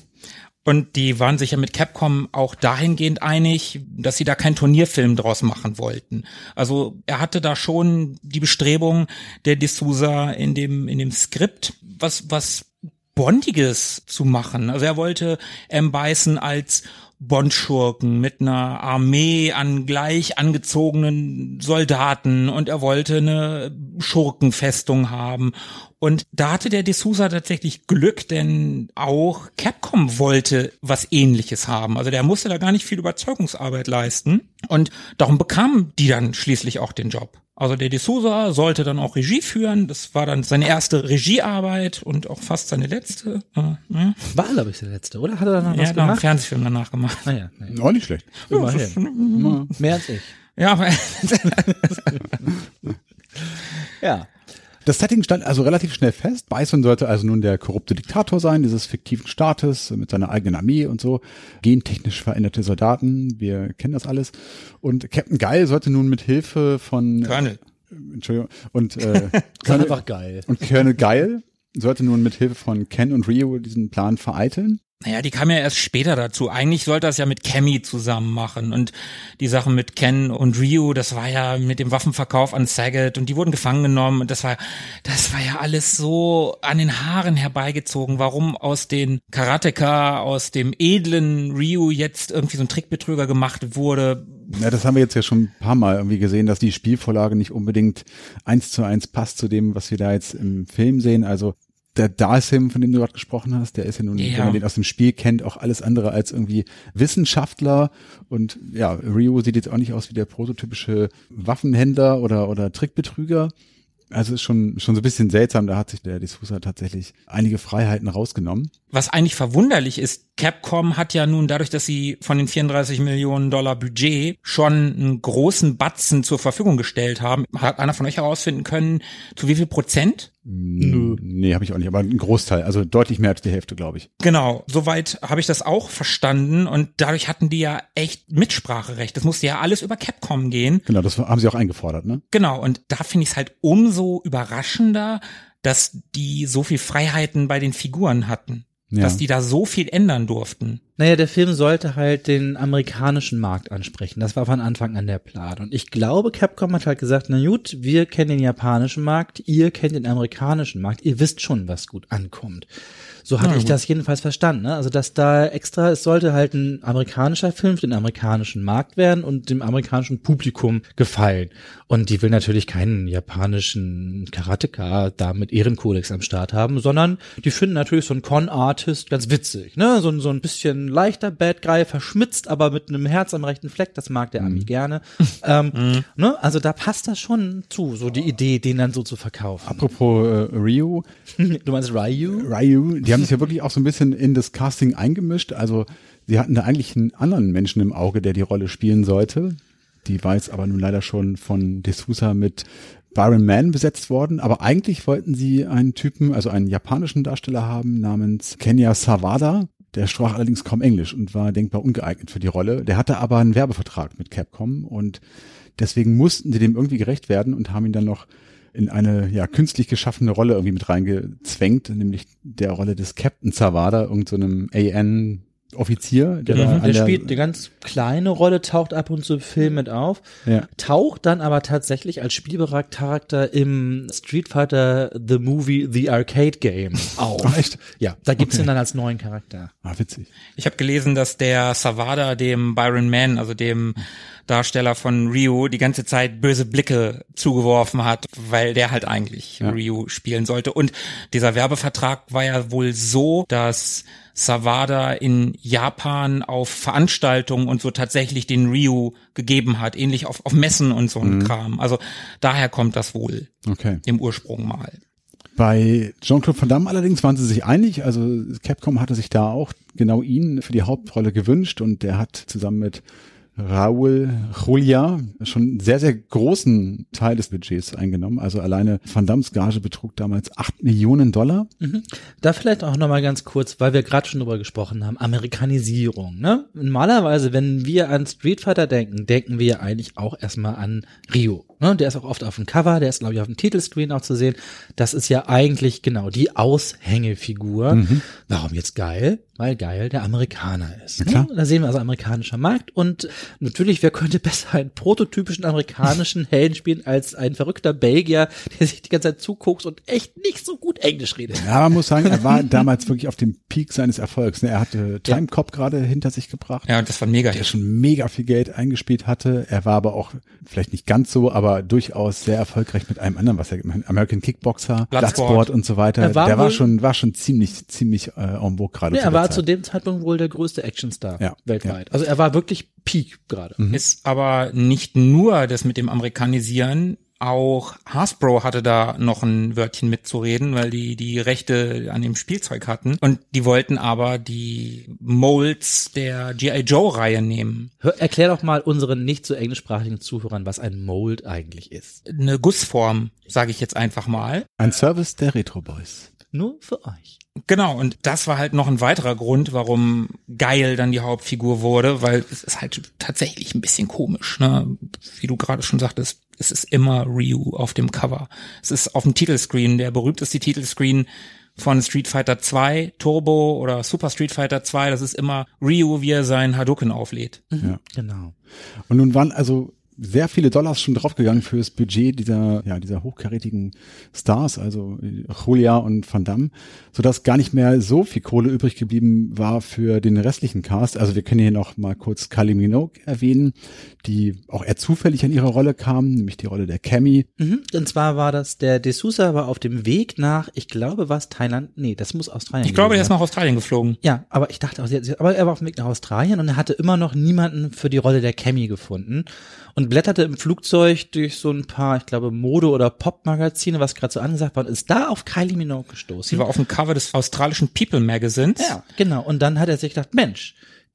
Und die waren sich ja mit Capcom auch dahingehend einig, dass sie da keinen Turnierfilm draus machen wollten. Also er hatte da schon die Bestrebung der D'Souza in dem, in dem Skript, was, was Bondiges zu machen. Also er wollte M. Bison als Bondschurken mit einer Armee an gleich angezogenen Soldaten und er wollte eine Schurkenfestung haben. Und da hatte der D'Souza tatsächlich Glück, denn auch Capcom wollte was ähnliches haben. Also der musste da gar nicht viel Überzeugungsarbeit leisten und darum bekamen die dann schließlich auch den Job. Also der D'Souza sollte dann auch Regie führen. Das war dann seine erste Regiearbeit und auch fast seine letzte. Äh, ja. War, glaube ich, der letzte, oder? Hat er danach ja, was gemacht? einen Fernsehfilm danach gemacht. Ah, ja, ja. Auch nicht schlecht. Immerhin. Mehr als ich. Ja, aber ja. Das Setting stand also relativ schnell fest. Bison sollte also nun der korrupte Diktator sein, dieses fiktiven Staates mit seiner eigenen Armee und so. Gentechnisch veränderte Soldaten, wir kennen das alles. Und Captain Geil sollte nun mit Hilfe von Colonel. Entschuldigung. Und äh, Colonel, einfach geil. Und Colonel Geil sollte nun mit Hilfe von Ken und Rio diesen Plan vereiteln. Naja, die kam ja erst später dazu. Eigentlich sollte das ja mit Cammy zusammen machen. Und die Sachen mit Ken und Ryu, das war ja mit dem Waffenverkauf an Saget und die wurden gefangen genommen. Und das war, das war ja alles so an den Haaren herbeigezogen. Warum aus den Karateka, aus dem edlen Ryu jetzt irgendwie so ein Trickbetrüger gemacht wurde. Ja, das haben wir jetzt ja schon ein paar Mal irgendwie gesehen, dass die Spielvorlage nicht unbedingt eins zu eins passt zu dem, was wir da jetzt im Film sehen. Also der Dalsim, von dem du gerade gesprochen hast, der ist ja nun, ja. wenn man den aus dem Spiel kennt, auch alles andere als irgendwie Wissenschaftler. Und ja, Rio sieht jetzt auch nicht aus wie der prototypische Waffenhändler oder, oder Trickbetrüger. Also ist schon, schon so ein bisschen seltsam, da hat sich der D'Souza tatsächlich einige Freiheiten rausgenommen. Was eigentlich verwunderlich ist, Capcom hat ja nun dadurch, dass sie von den 34 Millionen Dollar Budget schon einen großen Batzen zur Verfügung gestellt haben. Hat einer von euch herausfinden können, zu wie viel Prozent? Nö. Nee, habe ich auch nicht, aber ein Großteil, also deutlich mehr als die Hälfte, glaube ich. Genau, soweit habe ich das auch verstanden und dadurch hatten die ja echt Mitspracherecht. Das musste ja alles über Capcom gehen. Genau, das haben sie auch eingefordert, ne? Genau, und da finde ich es halt umso überraschender, dass die so viel Freiheiten bei den Figuren hatten. Ja. Dass die da so viel ändern durften. Naja, der Film sollte halt den amerikanischen Markt ansprechen. Das war von Anfang an der Plan. Und ich glaube, Capcom hat halt gesagt, na gut, wir kennen den japanischen Markt, ihr kennt den amerikanischen Markt, ihr wisst schon, was gut ankommt. So hatte Na ich das jedenfalls verstanden. Ne? Also, dass da extra, es sollte halt ein amerikanischer Film für den amerikanischen Markt werden und dem amerikanischen Publikum gefallen. Und die will natürlich keinen japanischen Karateka da mit Ehrenkodex am Start haben, sondern die finden natürlich so einen Con-Artist ganz witzig. Ne? So, ein- so ein bisschen leichter Bad Guy, verschmitzt, aber mit einem Herz am rechten Fleck, das mag der Ami gerne. ähm, ne? Also da passt das schon zu, so die Idee, den dann so zu verkaufen. Apropos äh, Ryu, Du meinst Ryu? Ryu, die haben sich ja wirklich auch so ein bisschen in das Casting eingemischt. Also sie hatten da eigentlich einen anderen Menschen im Auge, der die Rolle spielen sollte. Die war jetzt aber nun leider schon von D'Souza mit Byron Mann besetzt worden. Aber eigentlich wollten sie einen Typen, also einen japanischen Darsteller haben namens Kenya Sawada. Der sprach allerdings kaum Englisch und war denkbar ungeeignet für die Rolle. Der hatte aber einen Werbevertrag mit Capcom und deswegen mussten sie dem irgendwie gerecht werden und haben ihn dann noch in eine ja künstlich geschaffene Rolle irgendwie mit reingezwängt, nämlich der Rolle des Captain Zawada, irgend so AN Offizier, der, Mhm. Der der, spielt eine ganz kleine Rolle, taucht ab und zu im Film mit auf, Ja. taucht dann aber tatsächlich als Spielcharakter im Street Fighter The Movie The Arcade Game auf. Ach, echt? Ja, da gibt's Okay. ihn dann als neuen Charakter. Ah, witzig. Ich habe gelesen, dass der Savada dem Byron Mann, also dem Darsteller von Ryu, die ganze Zeit böse Blicke zugeworfen hat, weil der halt eigentlich Ja. Ryu spielen sollte. Und dieser Werbevertrag war ja wohl so, dass Savada in Japan auf Veranstaltungen und so tatsächlich den Ryu gegeben hat, ähnlich auf, auf Messen und so ein Kram. Also daher kommt das wohl Okay. im Ursprung mal. Bei Jean-Claude Van Damme allerdings waren sie sich einig, also Capcom hatte sich da auch genau ihn für die Hauptrolle gewünscht und der hat zusammen mit Raúl Julia schon einen sehr, sehr großen Teil des Budgets eingenommen. Also alleine Van Dammes Gage betrug damals acht Millionen Dollar. Da vielleicht auch nochmal ganz kurz, weil wir gerade schon drüber gesprochen haben, Amerikanisierung. Ne? Normalerweise, wenn wir an Street Fighter denken, denken wir ja eigentlich auch erstmal an Rio. Ne? Der ist auch oft auf dem Cover, der ist, glaube ich, auf dem Titelscreen auch zu sehen. Das ist ja eigentlich genau die Aushängefigur. Warum jetzt geil? Weil geil der Amerikaner ist. Klar. Ne? Da sehen wir also amerikanischer Markt und natürlich, wer könnte besser einen prototypischen amerikanischen Helden spielen als ein verrückter Belgier, der sich die ganze Zeit zuguckt und echt nicht so gut Englisch redet. Ja, man muss sagen, er war damals wirklich auf dem Peak seines Erfolgs. ne? Er hatte Time Cop gerade hinter sich gebracht. Ja, das war mega der schon mega viel Geld eingespielt hatte. Er war aber auch vielleicht nicht ganz so, aber durchaus sehr erfolgreich mit einem anderen, was er gemacht hat. American Kickboxer, Bloodsport. Bloodsport und so weiter. Er war der war schon, war schon ziemlich, ziemlich äh, en vogue gerade. Ja, zu er der war. Zu dem Zeitpunkt wohl der größte Actionstar Ja, weltweit. Also er war wirklich Peak gerade. Ist aber nicht nur das mit dem Amerikanisieren. Auch Hasbro hatte da noch ein Wörtchen mitzureden, weil die die Rechte an dem Spielzeug hatten. Und die wollten aber die Molds der G.I. Joe-Reihe nehmen. Hör, erklär doch mal unseren nicht so englischsprachigen Zuhörern, was ein Mold eigentlich ist. Eine Gussform, sage ich jetzt einfach mal. Ein Service der Retro Boys. Nur für euch. Genau, und das war halt noch ein weiterer Grund, warum Geil dann die Hauptfigur wurde, weil es ist halt tatsächlich ein bisschen komisch, ne? Wie du gerade schon sagtest, es ist immer Ryu auf dem Cover. Es ist auf dem Titelscreen, der berühmteste Titelscreen von Street Fighter 2 Turbo oder Super Street Fighter 2, das ist immer Ryu, wie er seinen Hadouken auflädt. Ja. Genau. Und nun waren also sehr viele Dollars schon draufgegangen für das Budget dieser, ja, dieser hochkarätigen Stars, also Julia und Van Damme, sodass gar nicht mehr so viel Kohle übrig geblieben war für den restlichen Cast. Also wir können hier noch mal kurz Kylie Minogue erwähnen, die auch eher zufällig an ihre Rolle kam, nämlich die Rolle der Cammy. Mhm. Und zwar war das, der D'Souza war auf dem Weg nach, ich glaube, was Thailand? Nee, das muss Australien Ich glaube, er ist nach Australien geflogen. Ja, aber ich dachte auch, aber er war auf dem Weg nach Australien und er hatte immer noch niemanden für die Rolle der Cammy gefunden. Und blätterte im Flugzeug durch so ein paar, ich glaube, Mode- oder Pop-Magazine, was gerade so angesagt war, und ist da auf Kylie Minogue gestoßen. Sie war auf dem Cover des australischen People Magazins. Ja, genau. Und dann hat er sich gedacht, Mensch,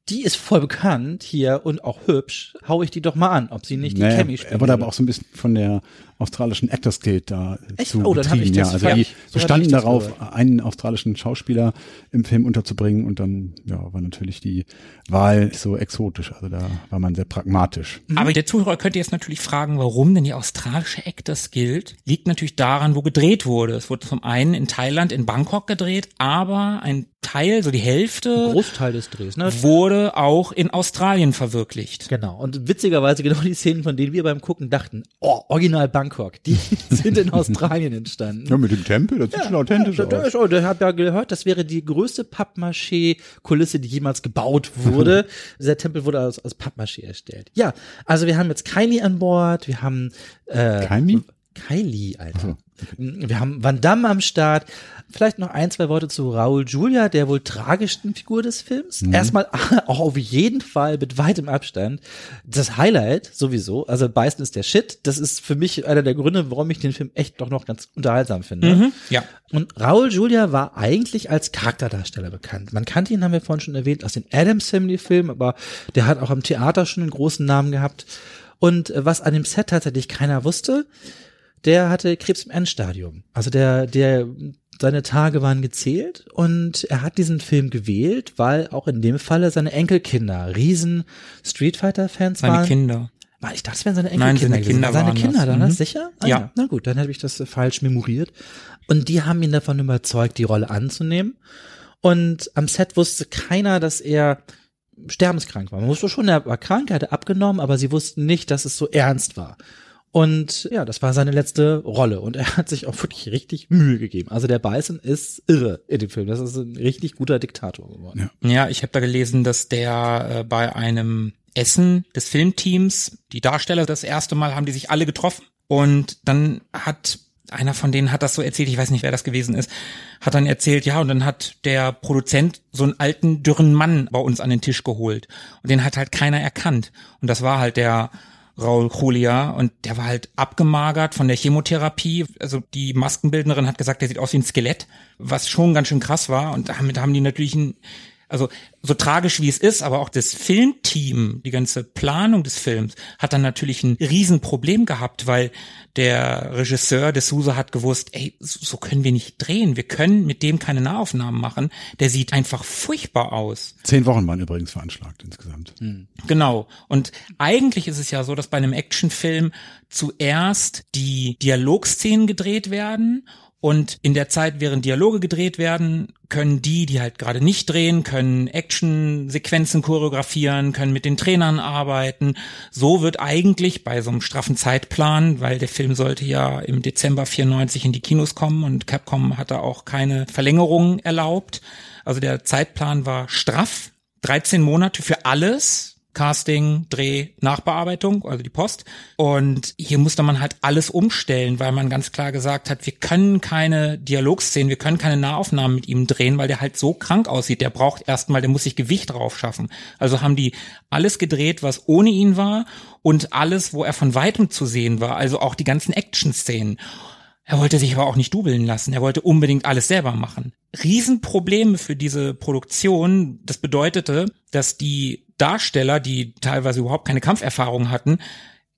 die ist voll bekannt hier und auch hübsch, hau ich die doch mal an, ob sie nicht die Naja, Chemie spielt. er wurde aber auch so ein bisschen von der australischen Actors Guild da Echt? zu Oh, dann hab ich betrieben. das ja, also die so bestanden darauf, gehört. einen australischen Schauspieler im Film unterzubringen und dann ja, war natürlich die Wahl so exotisch. Also da war man sehr pragmatisch. Aber der Zuhörer könnte jetzt natürlich fragen, warum denn die australische Actors Guild? Liegt natürlich daran, wo gedreht wurde. Es wurde zum einen in Thailand, in Bangkok gedreht, aber ein Teil, so die Hälfte, Großteil des Drehs, ne? wurde auch in Australien verwirklicht. Genau. Und witzigerweise genau die Szenen, von denen wir beim Gucken dachten, oh, original Bangkok, die sind in Australien entstanden. Ja, mit dem Tempel, das sieht schon authentisch Ja, da aus. oh, da hab ja gehört, das wäre die größte Pappmaché-Kulisse, die jemals gebaut wurde. Dieser Tempel wurde aus, aus Pappmaché erstellt. Ja, also wir haben jetzt Kylie an Bord, wir haben äh, Kylie? Kylie, Alter. Wir haben Van Damme am Start. Vielleicht noch ein, zwei Worte zu Raoul Julia, der wohl tragischsten Figur des Films. Erstmal auch auf jeden Fall mit weitem Abstand. Das Highlight sowieso. Also Beißen ist der Shit. Das ist für mich einer der Gründe, warum ich den Film echt doch noch ganz unterhaltsam finde. Mhm, ja. Und Raoul Julia war eigentlich als Charakterdarsteller bekannt. Man kannte ihn, haben wir vorhin schon erwähnt, aus den Adams Family Filmen, aber der hat auch am Theater schon einen großen Namen gehabt. Und äh, was an dem Set tatsächlich keiner wusste, der hatte Krebs im Endstadium. Also der, der, seine Tage waren gezählt und er hat diesen Film gewählt, weil auch in dem Falle seine Enkelkinder riesen Street Fighter Fans Seine waren. Kinder. Ah, Ich dachte, es wären seine Nein, Enkelkinder. seine gewesen. Kinder seine waren Kinder das. dann, Mhm. sicher? Ah, Ja. Na gut, dann habe ich das falsch memoriert. Und die haben ihn davon überzeugt, die Rolle anzunehmen. Und am Set wusste keiner, dass er sterbenskrank war. Man wusste schon, er war krank, er hatte abgenommen, aber sie wussten nicht, dass es so ernst war. Und ja, das war seine letzte Rolle. Und er hat sich auch wirklich richtig Mühe gegeben. Also der Bison ist irre in dem Film. Das ist ein richtig guter Diktator geworden. Ja. Ja, ich habe da gelesen, dass der äh, bei einem Essen des Filmteams, die Darsteller das erste Mal haben die sich alle getroffen und dann hat einer von denen hat das so erzählt, ich weiß nicht, wer das gewesen ist, hat dann erzählt, ja, und dann hat der Produzent so einen alten, dürren Mann bei uns an den Tisch geholt. Und den hat halt keiner erkannt. Und das war halt der Raul Julia und der war halt abgemagert von der Chemotherapie. Also die Maskenbildnerin hat gesagt, der sieht aus wie ein Skelett, was schon ganz schön krass war. Und damit haben die natürlich ein, also so tragisch wie es ist, aber auch das Filmteam, die ganze Planung des Films hat dann natürlich ein Riesenproblem gehabt, weil der Regisseur de Souza hat gewusst, ey, so so können wir nicht drehen. Wir können mit dem keine Nahaufnahmen machen. Der sieht einfach furchtbar aus. Zehn Wochen waren übrigens veranschlagt insgesamt. Genau. Und eigentlich ist es ja so, dass bei einem Actionfilm zuerst die Dialogszenen gedreht werden und in der Zeit, während Dialoge gedreht werden, können die, die halt gerade nicht drehen, können Actionsequenzen choreografieren, können mit den Trainern arbeiten. So wird eigentlich bei so einem straffen Zeitplan, weil der Film sollte ja im Dezember 94 in die Kinos kommen und Capcom hat da auch keine Verlängerung erlaubt. Also der Zeitplan war straff. 13 Monate für alles. Casting, Dreh, Nachbearbeitung, also die Post. Und hier musste man halt alles umstellen, weil man ganz klar gesagt hat, wir können keine Dialogszenen, wir können keine Nahaufnahmen mit ihm drehen, weil der halt so krank aussieht. Der braucht erstmal, der muss sich Gewicht drauf schaffen. Also haben die alles gedreht, was ohne ihn war und alles, wo er von weitem zu sehen war, also auch die ganzen Action-Szenen. Er wollte sich aber auch nicht dubeln lassen. Er wollte unbedingt alles selber machen. Riesenprobleme für diese Produktion. Das bedeutete, dass die Darsteller, die teilweise überhaupt keine Kampferfahrung hatten,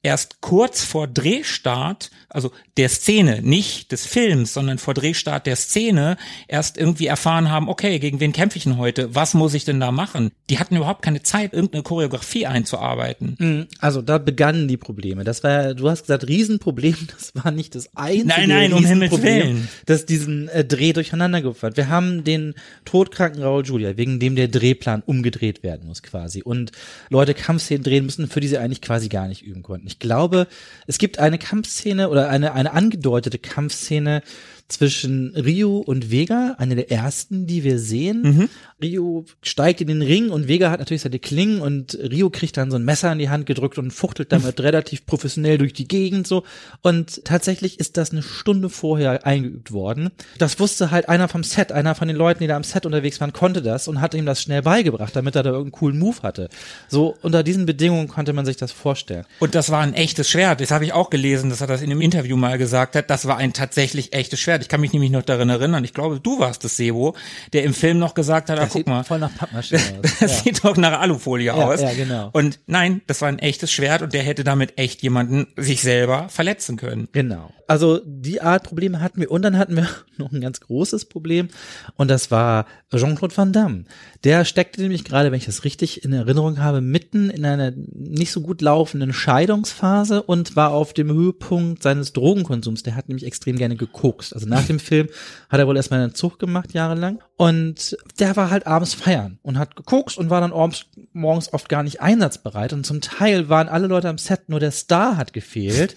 erst kurz vor Drehstart, also der Szene, nicht des Films, sondern vor Drehstart der Szene, erst irgendwie erfahren haben, okay, gegen wen kämpfe ich denn heute? Was muss ich denn da machen? Die hatten überhaupt keine Zeit, irgendeine Choreografie einzuarbeiten. Mhm. Also da begannen die Probleme. Das war, du hast gesagt, Riesenproblem. Das war nicht das einzige Nein, nein, um Himmels Willen. das diesen äh, Dreh durcheinander hat. Wir haben den todkranken Raul Julia, wegen dem der Drehplan umgedreht werden muss quasi. Und Leute Kampfszenen drehen müssen, für die sie eigentlich quasi gar nicht üben konnten. Ich glaube, es gibt eine Kampfszene oder eine, eine angedeutete Kampfszene, zwischen Rio und Vega, eine der ersten, die wir sehen. Mhm. Rio steigt in den Ring und Vega hat natürlich seine Klingen und Rio kriegt dann so ein Messer in die Hand gedrückt und fuchtelt damit relativ professionell durch die Gegend so. Und tatsächlich ist das eine Stunde vorher eingeübt worden. Das wusste halt einer vom Set, einer von den Leuten, die da am Set unterwegs waren, konnte das und hat ihm das schnell beigebracht, damit er da irgendeinen coolen Move hatte. So unter diesen Bedingungen konnte man sich das vorstellen. Und das war ein echtes Schwert. Das habe ich auch gelesen, dass er das in einem Interview mal gesagt hat. Das war ein tatsächlich echtes Schwert. Ich kann mich nämlich noch daran erinnern. Ich glaube, du warst es, Sebo, der im Film noch gesagt hat, guck mal. Voll nach Pappmaschine aus. Das ja. sieht doch nach Alufolie ja, aus. Ja, genau. Und nein, das war ein echtes Schwert und der hätte damit echt jemanden sich selber verletzen können. Genau. Also die Art Probleme hatten wir und dann hatten wir noch ein ganz großes Problem und das war Jean-Claude Van Damme. Der steckte nämlich gerade, wenn ich das richtig in Erinnerung habe, mitten in einer nicht so gut laufenden Scheidungsphase und war auf dem Höhepunkt seines Drogenkonsums. Der hat nämlich extrem gerne gekokst. Also nach dem Film hat er wohl erstmal einen Zug gemacht, jahrelang. Und der war halt abends feiern und hat gekokst und war dann morgens oft gar nicht einsatzbereit. Und zum Teil waren alle Leute am Set, nur der Star hat gefehlt.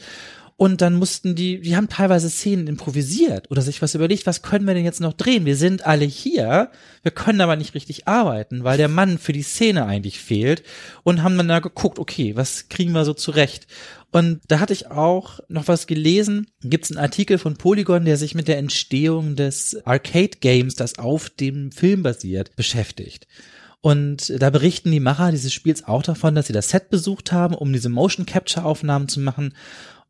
Und dann mussten die, die haben teilweise Szenen improvisiert oder sich was überlegt, was können wir denn jetzt noch drehen? Wir sind alle hier, wir können aber nicht richtig arbeiten, weil der Mann für die Szene eigentlich fehlt und haben dann da geguckt, okay, was kriegen wir so zurecht? Und da hatte ich auch noch was gelesen. Gibt es einen Artikel von Polygon, der sich mit der Entstehung des Arcade Games, das auf dem Film basiert, beschäftigt. Und da berichten die Macher dieses Spiels auch davon, dass sie das Set besucht haben, um diese Motion Capture Aufnahmen zu machen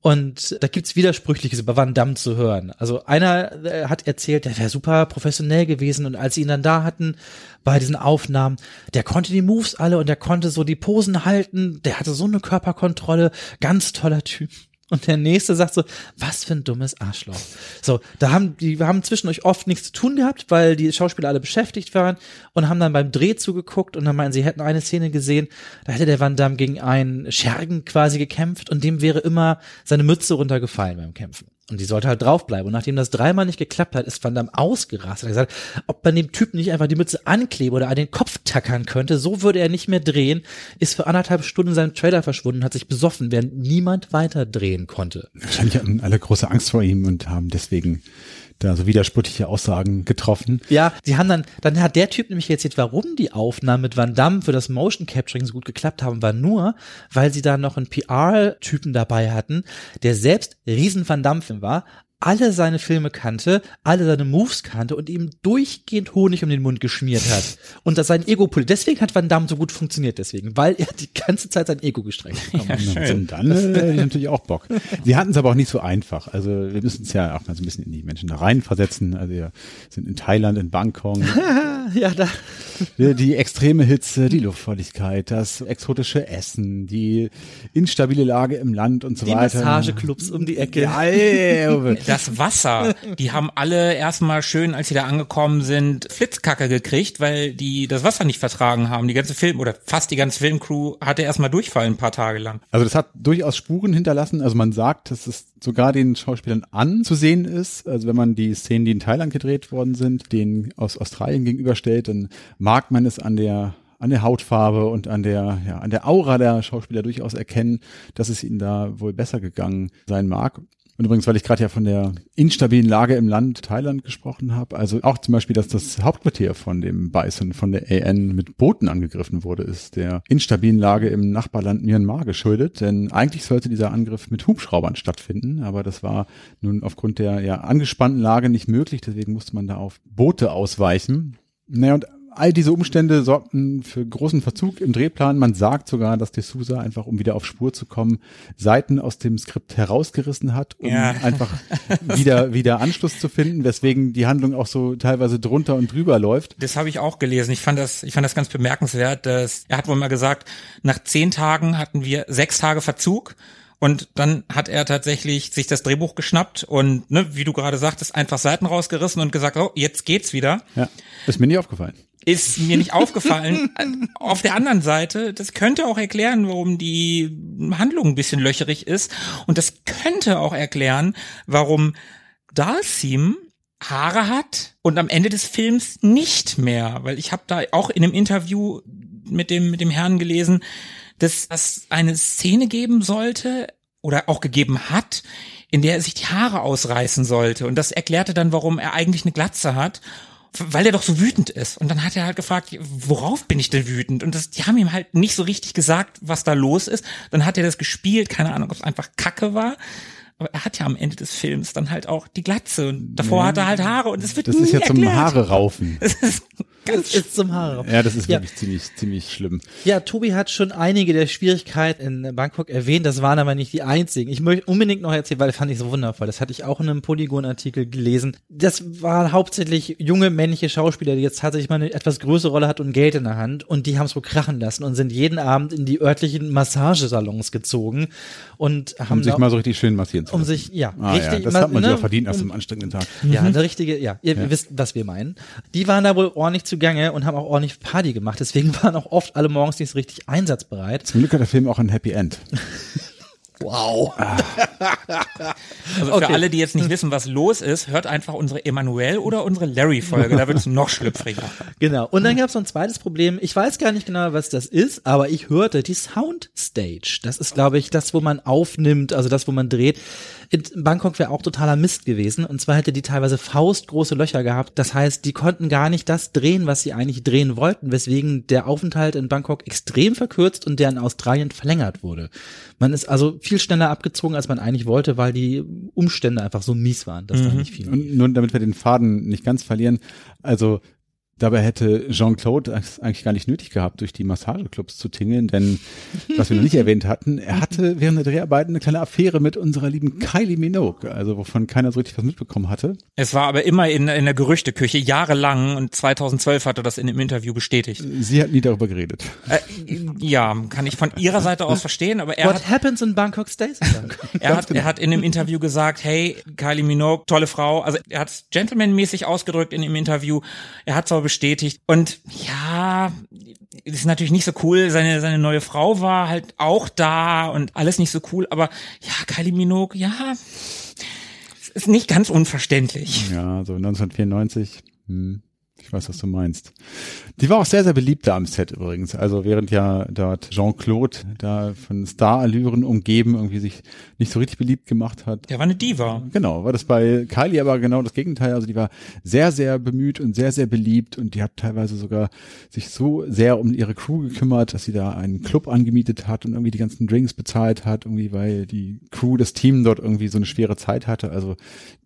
und da gibt's Widersprüchliches über Van Damme zu hören. Also einer äh, hat erzählt, der wäre super professionell gewesen und als sie ihn dann da hatten bei diesen Aufnahmen, der konnte die Moves alle und der konnte so die Posen halten, der hatte so eine Körperkontrolle, ganz toller Typ. Und der nächste sagt so, was für ein dummes Arschloch. So, da haben die wir haben zwischen euch oft nichts zu tun gehabt, weil die Schauspieler alle beschäftigt waren und haben dann beim Dreh zugeguckt und dann meinen, sie hätten eine Szene gesehen, da hätte der Van Damme gegen einen Schergen quasi gekämpft und dem wäre immer seine Mütze runtergefallen beim Kämpfen. Und die sollte halt draufbleiben. Und nachdem das dreimal nicht geklappt hat, ist Van Damme ausgerastet. Er hat gesagt, ob man dem Typen nicht einfach die Mütze anklebe oder an den Kopf tackern könnte, so würde er nicht mehr drehen, ist für anderthalb Stunden in seinem Trailer verschwunden, hat sich besoffen, während niemand weiter drehen konnte. Wahrscheinlich hatten alle große Angst vor ihm und haben deswegen da so widersprüchliche Aussagen getroffen. Ja, sie haben dann, dann hat der Typ nämlich erzählt, warum die Aufnahmen mit Van Damme für das Motion Capturing so gut geklappt haben, war nur, weil sie da noch einen PR-Typen dabei hatten, der selbst riesen Van Damme-Film war, alle seine Filme kannte, alle seine Moves kannte und ihm durchgehend Honig um den Mund geschmiert hat. Und das sein Ego -Pult. Deswegen hat Van Damme so gut funktioniert, deswegen, weil er die ganze Zeit sein Ego gestreckt hat. Ja, und dann äh, hätte ich natürlich auch Bock. Sie hatten es aber auch nicht so einfach. Also wir müssen es ja auch mal so ein bisschen in die Menschen da reinversetzen. Also wir sind in Thailand, in Bangkok. ja, da. Die, die extreme Hitze, die Luftfeuchtigkeit, das exotische Essen, die instabile Lage im Land und so die weiter. Die Massageclubs um die Ecke. Ja, ey, das Wasser. Die haben alle erstmal schön, als sie da angekommen sind, Flitzkacke gekriegt, weil die das Wasser nicht vertragen haben. Die ganze Film oder fast die ganze Filmcrew hatte erstmal Durchfall ein paar Tage lang. Also das hat durchaus Spuren hinterlassen. Also man sagt, dass es sogar den Schauspielern anzusehen ist. Also wenn man die Szenen, die in Thailand gedreht worden sind, denen aus Australien gegenüberstellt, dann mag man es an der an der Hautfarbe und an der, ja, an der Aura der Schauspieler durchaus erkennen, dass es ihnen da wohl besser gegangen sein mag. Und übrigens, weil ich gerade ja von der instabilen Lage im Land Thailand gesprochen habe, also auch zum Beispiel, dass das Hauptquartier von dem Bison, von der AN mit Booten angegriffen wurde, ist der instabilen Lage im Nachbarland Myanmar geschuldet. Denn eigentlich sollte dieser Angriff mit Hubschraubern stattfinden, aber das war nun aufgrund der ja angespannten Lage nicht möglich. Deswegen musste man da auf Boote ausweichen. Naja, und all diese Umstände sorgten für großen Verzug im Drehplan. Man sagt sogar, dass D'Souza einfach, um wieder auf Spur zu kommen, Seiten aus dem Skript herausgerissen hat, um ja. einfach wieder, wieder Anschluss zu finden, weswegen die Handlung auch so teilweise drunter und drüber läuft. Das habe ich auch gelesen. Ich fand das, ich fand das ganz bemerkenswert, dass er hat wohl mal gesagt, nach zehn Tagen hatten wir sechs Tage Verzug. Und dann hat er tatsächlich sich das Drehbuch geschnappt und, ne, wie du gerade sagtest, einfach Seiten rausgerissen und gesagt, oh, jetzt geht's wieder. Ja, ist mir nie aufgefallen ist mir nicht aufgefallen. Auf der anderen Seite, das könnte auch erklären, warum die Handlung ein bisschen löcherig ist. Und das könnte auch erklären, warum Dalsim Haare hat und am Ende des Films nicht mehr. Weil ich habe da auch in einem Interview mit dem, mit dem Herrn gelesen, dass es eine Szene geben sollte oder auch gegeben hat, in der er sich die Haare ausreißen sollte. Und das erklärte dann, warum er eigentlich eine Glatze hat weil er doch so wütend ist. Und dann hat er halt gefragt, worauf bin ich denn wütend? Und das, die haben ihm halt nicht so richtig gesagt, was da los ist. Dann hat er das gespielt, keine Ahnung, ob es einfach Kacke war. Aber er hat ja am Ende des Films dann halt auch die Glatze und davor ja. hat er halt Haare und es wird Das nie ist ja erklärt. zum Haare raufen. Das ist Ganz ist zum Haare. Ja, das ist ja. wirklich ziemlich, ziemlich schlimm. Ja, Tobi hat schon einige der Schwierigkeiten in Bangkok erwähnt. Das waren aber nicht die einzigen. Ich möchte unbedingt noch erzählen, weil das fand ich so wundervoll. Das hatte ich auch in einem Polygon-Artikel gelesen. Das waren hauptsächlich junge männliche Schauspieler, die jetzt tatsächlich mal eine etwas größere Rolle hatten und Geld in der Hand. Und die haben es wohl krachen lassen und sind jeden Abend in die örtlichen Massagesalons gezogen und haben um sich mal so richtig schön massieren zu Um sich, ja, ah, richtig. Ja, das hat man ne, ja verdient nach um, einem anstrengenden Tag. Ja, eine richtige, ja, ihr ja. wisst, was wir meinen. Die waren da wohl ordentlich zugange und haben auch ordentlich Party gemacht. Deswegen waren auch oft alle morgens nicht so richtig einsatzbereit. Zum Glück hat der Film auch ein Happy End. Wow. Also okay. für alle, die jetzt nicht wissen, was los ist, hört einfach unsere Emanuel oder unsere Larry-Folge, da wird es noch schlüpfriger. Genau. Und dann gab es noch ein zweites Problem. Ich weiß gar nicht genau, was das ist, aber ich hörte die Soundstage. Das ist, glaube ich, das, wo man aufnimmt, also das, wo man dreht. In Bangkok wäre auch totaler Mist gewesen. Und zwar hätte die teilweise faustgroße Löcher gehabt. Das heißt, die konnten gar nicht das drehen, was sie eigentlich drehen wollten, weswegen der Aufenthalt in Bangkok extrem verkürzt und der in Australien verlängert wurde. Man ist also viel schneller abgezogen, als man eigentlich wollte, weil die Umstände einfach so mies waren, dass mhm. da nicht viel. Und nur damit wir den Faden nicht ganz verlieren, also Dabei hätte Jean-Claude eigentlich gar nicht nötig gehabt, durch die Massageclubs zu tingeln, denn was wir noch nicht erwähnt hatten, er hatte während der Dreharbeiten eine kleine Affäre mit unserer lieben Kylie Minogue, also wovon keiner so richtig was mitbekommen hatte. Es war aber immer in, in der Gerüchteküche, jahrelang und 2012 hat er das in dem Interview bestätigt. Sie hat nie darüber geredet. Äh, ja, kann ich von ihrer Seite aus verstehen, aber er What hat, happens in Bangkok stays in Bangkok. er, hat, genau. er hat in dem Interview gesagt, hey, Kylie Minogue, tolle Frau, also er hat es gentlemanmäßig ausgedrückt in dem Interview, er hat zwar bestätigt. Und ja, ist natürlich nicht so cool. Seine, seine neue Frau war halt auch da und alles nicht so cool. Aber ja, Kylie Minogue, ja, ist nicht ganz unverständlich. Ja, so 1994. Hm. Ich weiß, was du meinst. Die war auch sehr, sehr beliebt da am Set übrigens. Also während ja dort Jean-Claude da von Star-Allüren umgeben irgendwie sich nicht so richtig beliebt gemacht hat. Der war eine Diva. Genau, war das bei Kylie aber genau das Gegenteil. Also die war sehr, sehr bemüht und sehr, sehr beliebt und die hat teilweise sogar sich so sehr um ihre Crew gekümmert, dass sie da einen Club angemietet hat und irgendwie die ganzen Drinks bezahlt hat, irgendwie weil die Crew, das Team dort irgendwie so eine schwere Zeit hatte. Also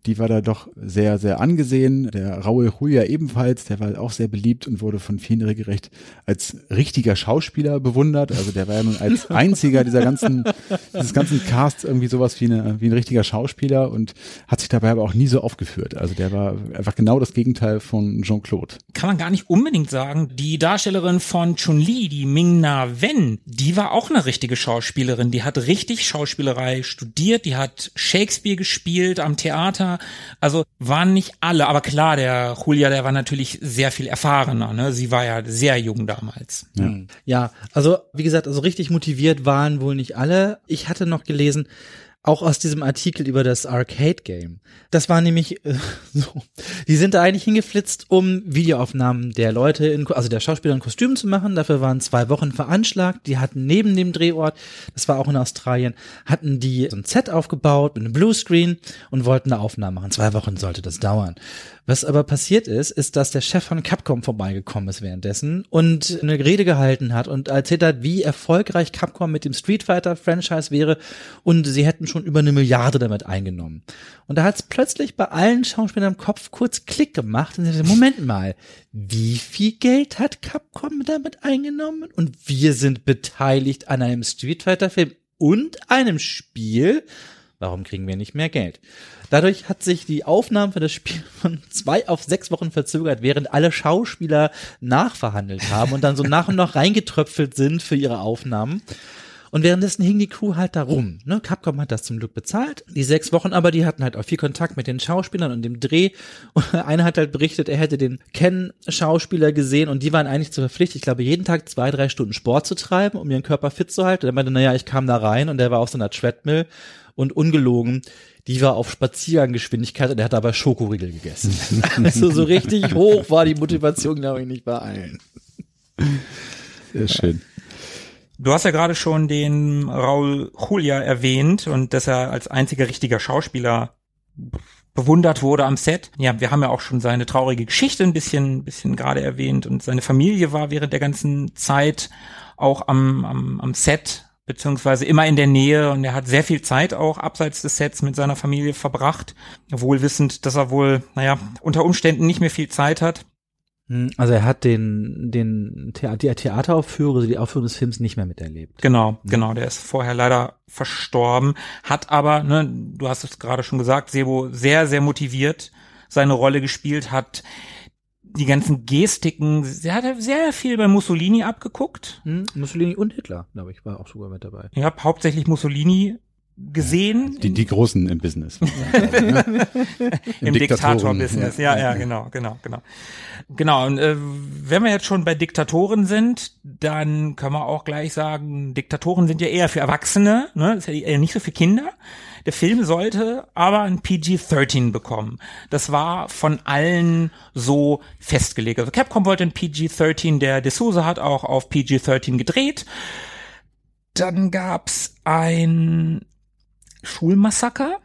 die war da doch sehr, sehr angesehen. Der Raul Julia ebenfalls, der war auch sehr beliebt und wurde von vielen regelrecht als richtiger Schauspieler bewundert. Also der war ja nun als einziger dieser ganzen, dieses ganzen Casts irgendwie sowas wie, eine, wie ein richtiger Schauspieler und hat sich dabei aber auch nie so aufgeführt. Also der war einfach genau das Gegenteil von Jean-Claude. Kann man gar nicht unbedingt sagen. Die Darstellerin von Chun-Li, die Ming-Na Wen, die war auch eine richtige Schauspielerin. Die hat richtig Schauspielerei studiert, die hat Shakespeare gespielt am Theater. Also waren nicht alle, aber klar, der Julia, der war natürlich sehr viel erfahrener. Ne? Sie war ja sehr jung damals. Ja. Hm. ja, also wie gesagt, also richtig motiviert waren wohl nicht alle. Ich hatte noch gelesen, auch aus diesem Artikel über das Arcade Game. Das war nämlich äh, so. Die sind da eigentlich hingeflitzt, um Videoaufnahmen der Leute, in, also der Schauspieler in Kostümen zu machen. Dafür waren zwei Wochen veranschlagt. Die hatten neben dem Drehort, das war auch in Australien, hatten die so ein Set aufgebaut mit einem Bluescreen und wollten eine Aufnahme machen. Zwei Wochen sollte das dauern. Was aber passiert ist, ist, dass der Chef von Capcom vorbeigekommen ist währenddessen und eine Rede gehalten hat und erzählt hat, wie erfolgreich Capcom mit dem Street Fighter Franchise wäre und sie hätten schon über eine Milliarde damit eingenommen. Und da hat es plötzlich bei allen Schauspielern im Kopf kurz Klick gemacht und sie sagte, Moment mal, wie viel Geld hat Capcom damit eingenommen? Und wir sind beteiligt an einem Street Fighter Film und einem Spiel. Warum kriegen wir nicht mehr Geld? Dadurch hat sich die Aufnahme für das Spiel von zwei auf sechs Wochen verzögert, während alle Schauspieler nachverhandelt haben und dann so nach und nach reingetröpfelt sind für ihre Aufnahmen. Und währenddessen hing die Crew halt da rum. Ne? Capcom hat das zum Glück bezahlt. Die sechs Wochen aber, die hatten halt auch viel Kontakt mit den Schauspielern und dem Dreh. Und einer hat halt berichtet, er hätte den Ken-Schauspieler gesehen und die waren eigentlich zu verpflichtet, ich glaube, jeden Tag zwei, drei Stunden Sport zu treiben, um ihren Körper fit zu halten. Und er meinte, naja, ich kam da rein und der war auf so einer Treadmill und ungelogen die war auf Spazierganggeschwindigkeit und er hat dabei Schokoriegel gegessen. also so richtig hoch war die Motivation, glaube ich, nicht bei allen. Sehr schön. Du hast ja gerade schon den Raul Julia erwähnt und dass er als einziger richtiger Schauspieler bewundert wurde am Set. Ja, wir haben ja auch schon seine traurige Geschichte ein bisschen, bisschen gerade erwähnt und seine Familie war während der ganzen Zeit auch am, am, am Set beziehungsweise immer in der Nähe und er hat sehr viel Zeit auch abseits des Sets mit seiner Familie verbracht, wohl wissend, dass er wohl, naja, unter Umständen nicht mehr viel Zeit hat. Hm, also er hat den, den Thea die Theateraufführung, also die Aufführung des Films nicht mehr miterlebt. Genau, mhm. genau. Der ist vorher leider verstorben, hat aber, ne, du hast es gerade schon gesagt, Sebo sehr, sehr motiviert seine Rolle gespielt, hat die ganzen Gestiken, er hat sehr viel bei Mussolini abgeguckt. Hm, Mussolini und Hitler, glaube ich, war auch sogar mit dabei. Ich habe hauptsächlich Mussolini gesehen. Die, die Großen im Business. Im, Im Diktator-Business, ja. ja, ja, genau, genau, genau. Genau, und äh, wenn wir jetzt schon bei Diktatoren sind, dann können wir auch gleich sagen, Diktatoren sind ja eher für Erwachsene, ne? Das ist ja eher nicht so für Kinder. Der Film sollte aber ein PG-13 bekommen. Das war von allen so festgelegt. Also Capcom wollte ein PG-13, der D'Souza hat auch auf PG-13 gedreht. Dann gab's ein Schulmassaker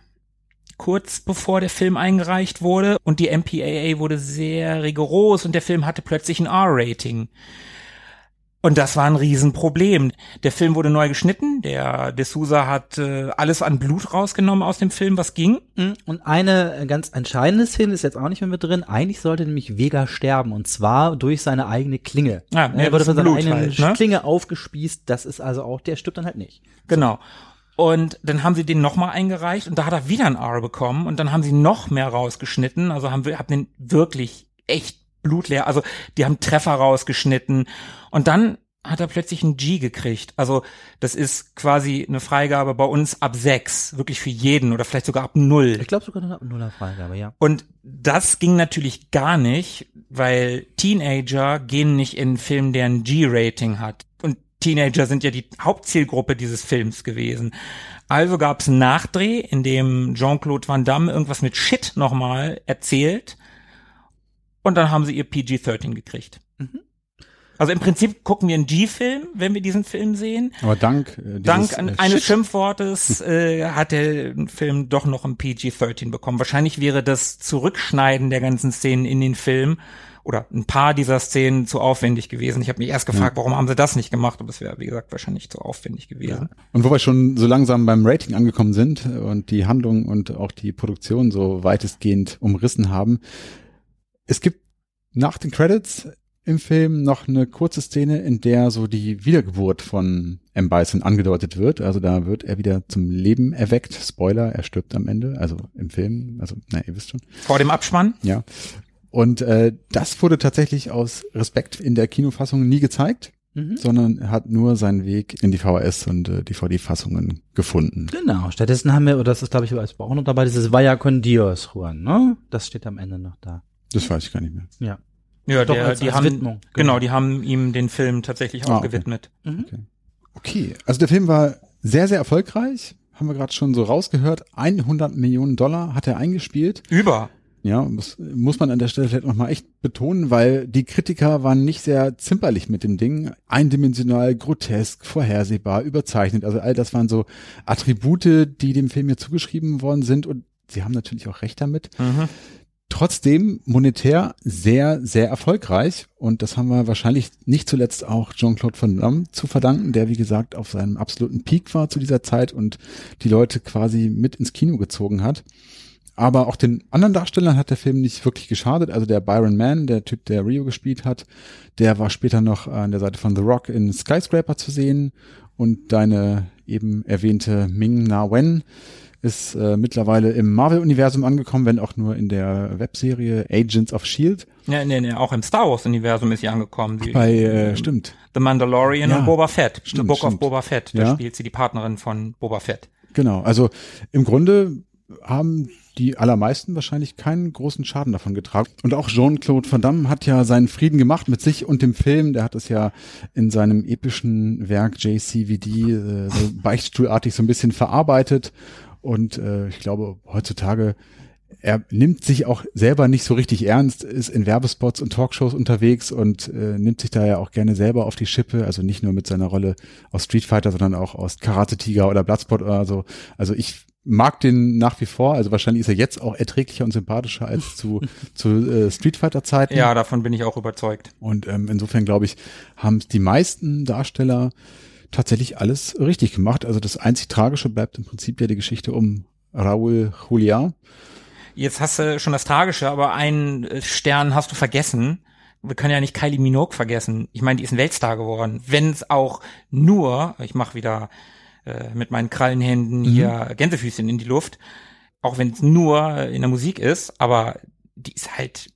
kurz bevor der Film eingereicht wurde und die MPAA wurde sehr rigoros und der Film hatte plötzlich ein R-Rating. Und das war ein Riesenproblem. Der Film wurde neu geschnitten. Der D'Souza hat äh, alles an Blut rausgenommen aus dem Film, was ging. Mhm. Und eine ganz entscheidende Szene ist jetzt auch nicht mehr mit drin. Eigentlich sollte nämlich Vega sterben und zwar durch seine eigene Klinge. Ja, er wurde von seiner eigenen halt, ne? Klinge aufgespießt. Das ist also auch, der stirbt dann halt nicht. Genau. Und dann haben sie den nochmal eingereicht und da hat er wieder ein R bekommen und dann haben sie noch mehr rausgeschnitten. Also haben wir, haben den wirklich echt blutleer. Also die haben Treffer rausgeschnitten und dann hat er plötzlich ein G gekriegt. Also das ist quasi eine Freigabe bei uns ab sechs, wirklich für jeden oder vielleicht sogar ab null. Ich glaube sogar ab nuller Freigabe, ja. Und das ging natürlich gar nicht, weil Teenager gehen nicht in einen Film, der ein G-Rating hat. Und Teenager sind ja die Hauptzielgruppe dieses Films gewesen. Also gab es einen Nachdreh, in dem Jean-Claude Van Damme irgendwas mit Shit nochmal erzählt. Und dann haben sie ihr PG-13 gekriegt. Mhm. Also im Prinzip gucken wir einen G-Film, wenn wir diesen Film sehen. Aber dank äh, dank an, äh, eines Schimpfwortes äh, hat der Film doch noch ein PG-13 bekommen. Wahrscheinlich wäre das Zurückschneiden der ganzen Szenen in den Film oder ein paar dieser Szenen zu aufwendig gewesen. Ich habe mich erst gefragt, ja. warum haben sie das nicht gemacht? Aber es wäre, wie gesagt, wahrscheinlich zu aufwendig gewesen. Ja. Und wo wir schon so langsam beim Rating angekommen sind und die Handlung und auch die Produktion so weitestgehend umrissen haben, es gibt nach den Credits im Film noch eine kurze Szene, in der so die Wiedergeburt von M. Bison angedeutet wird. Also da wird er wieder zum Leben erweckt. Spoiler, er stirbt am Ende, also im Film. Also, na, ihr wisst schon. Vor dem Abspann? Ja. Und äh, das wurde tatsächlich aus Respekt in der Kinofassung nie gezeigt. Mhm. sondern hat nur seinen Weg in die VHS und äh, DVD-Fassungen gefunden. Genau. Stattdessen haben wir, oder das ist glaube ich als auch noch dabei, dieses Vaya con Dios, Juan, ne? Das steht am Ende noch da. Das weiß ich gar nicht mehr. Ja. Ja, Doch, der, als, die als haben, Widmung. Genau. genau, die haben ihm den Film tatsächlich auch ah, okay. gewidmet. Mhm. Okay. okay, also der Film war sehr, sehr erfolgreich. Haben wir gerade schon so rausgehört. 100 Millionen Dollar hat er eingespielt. Über. Ja, muss, muss man an der Stelle vielleicht nochmal echt betonen, weil die Kritiker waren nicht sehr zimperlich mit dem Ding. Eindimensional, grotesk, vorhersehbar, überzeichnet. Also all das waren so Attribute, die dem Film hier zugeschrieben worden sind und sie haben natürlich auch recht damit. Mhm trotzdem monetär sehr, sehr erfolgreich. Und das haben wir wahrscheinlich nicht zuletzt auch Jean-Claude Van Damme zu verdanken, der, wie gesagt, auf seinem absoluten Peak war zu dieser Zeit und die Leute quasi mit ins Kino gezogen hat. Aber auch den anderen Darstellern hat der Film nicht wirklich geschadet. Also der Byron Mann, der Typ, der Rio gespielt hat, der war später noch an der Seite von The Rock in Skyscraper zu sehen. Und deine eben erwähnte Ming Na Wen, ist äh, mittlerweile im Marvel-Universum angekommen, wenn auch nur in der Webserie Agents of Shield. Ja, nee, nee, auch im Star Wars-Universum ist sie angekommen. Die, Bei, äh, stimmt. The Mandalorian ja, und Boba Fett. Stimmt, The Book stimmt. of Boba Fett. Da ja. spielt sie die Partnerin von Boba Fett. Genau, also im Grunde haben die allermeisten wahrscheinlich keinen großen Schaden davon getragen. Und auch Jean-Claude Van Damme hat ja seinen Frieden gemacht mit sich und dem Film. Der hat es ja in seinem epischen Werk JCVD äh, so beichtstuhlartig so ein bisschen verarbeitet und äh, ich glaube, heutzutage er nimmt sich auch selber nicht so richtig ernst, ist in Werbespots und Talkshows unterwegs und äh, nimmt sich da ja auch gerne selber auf die Schippe, also nicht nur mit seiner Rolle aus Street Fighter, sondern auch aus Karate Tiger oder Bloodspot oder so. Also ich mag den nach wie vor, also wahrscheinlich ist er jetzt auch erträglicher und sympathischer als zu, zu äh, Street Fighter Zeiten. Ja, davon bin ich auch überzeugt. Und ähm, insofern glaube ich, haben die meisten Darsteller tatsächlich alles richtig gemacht. Also das einzig Tragische bleibt im Prinzip ja die Geschichte um Raúl Juliá. Jetzt hast du schon das Tragische, aber einen Stern hast du vergessen. Wir können ja nicht Kylie Minogue vergessen. Ich meine, die ist ein Weltstar geworden. Wenn es auch nur, ich mache wieder äh, mit meinen Krallenhänden mhm. hier Gänsefüßchen in die Luft, auch wenn es nur in der Musik ist, aber die ist halt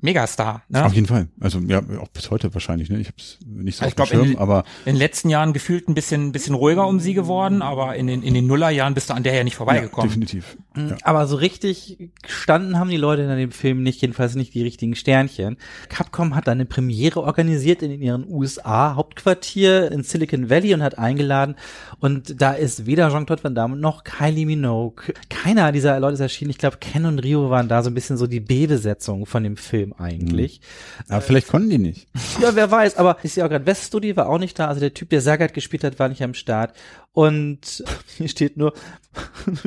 Megastar. Ne? Auf jeden Fall. Also ja, auch bis heute wahrscheinlich. Ne? Ich habe es nicht so also auf dem Schirm, in, aber in den letzten Jahren gefühlt ein bisschen, bisschen ruhiger um sie geworden, aber in den in den Nullerjahren bist du an der ja nicht vorbeigekommen. Ja, definitiv. Mhm. Ja. Aber so richtig gestanden haben die Leute in dem Film nicht, jedenfalls nicht die richtigen Sternchen. Capcom hat eine Premiere organisiert in ihren USA Hauptquartier in Silicon Valley und hat eingeladen und da ist weder Jean-Claude Van Damme noch Kylie Minogue. Keiner dieser Leute ist erschienen. Ich glaube, Ken und Rio waren da so ein bisschen so die B-Besetzung von dem Film eigentlich. Mhm. Aber äh, vielleicht konnten die nicht. Ja, wer weiß, aber ich sehe auch gerade, West Study war auch nicht da, also der Typ, der Sagat gespielt hat, war nicht am Start. Und hier steht nur,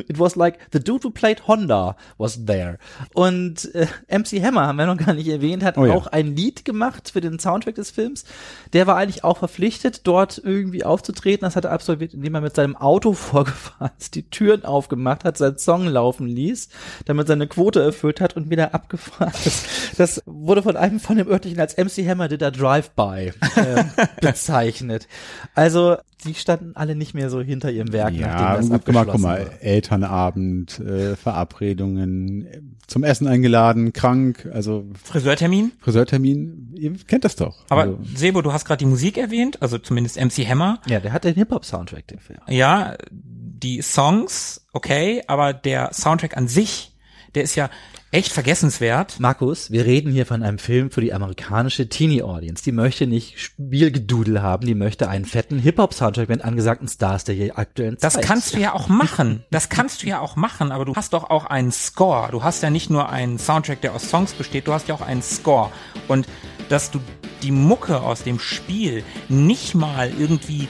it was like the dude who played Honda was there. Und äh, MC Hammer, haben wir noch gar nicht erwähnt, hat oh ja. auch ein Lied gemacht für den Soundtrack des Films. Der war eigentlich auch verpflichtet, dort irgendwie aufzutreten. Das hat er absolviert, indem er mit seinem Auto vorgefahren ist, die Türen aufgemacht hat, seinen Song laufen ließ, damit seine Quote erfüllt hat und wieder abgefahren ist. Das wurde von einem von dem örtlichen als MC Hammer did a Drive-By äh, bezeichnet. Also die standen alle nicht mehr so hinter ihrem Werk, ja, nachdem das guck mal, guck mal, Elternabend, äh, Verabredungen, zum Essen eingeladen, krank, also Friseurtermin? Friseurtermin, ihr kennt das doch. Aber also. Sebo, du hast gerade die Musik erwähnt, also zumindest MC Hammer. Ja, der hat den Hip-Hop-Soundtrack, den Film. Ja, die Songs, okay, aber der Soundtrack an sich, der ist ja echt vergessenswert. Markus, wir reden hier von einem Film für die amerikanische Teenie-Audience. Die möchte nicht Spielgedudel haben, die möchte einen fetten Hip-Hop-Soundtrack mit angesagten Stars der hier aktuellen Zeit. Das kannst du ja auch machen. Das kannst du ja auch machen, aber du hast doch auch einen Score. Du hast ja nicht nur einen Soundtrack, der aus Songs besteht, du hast ja auch einen Score. Und dass du die Mucke aus dem Spiel nicht mal irgendwie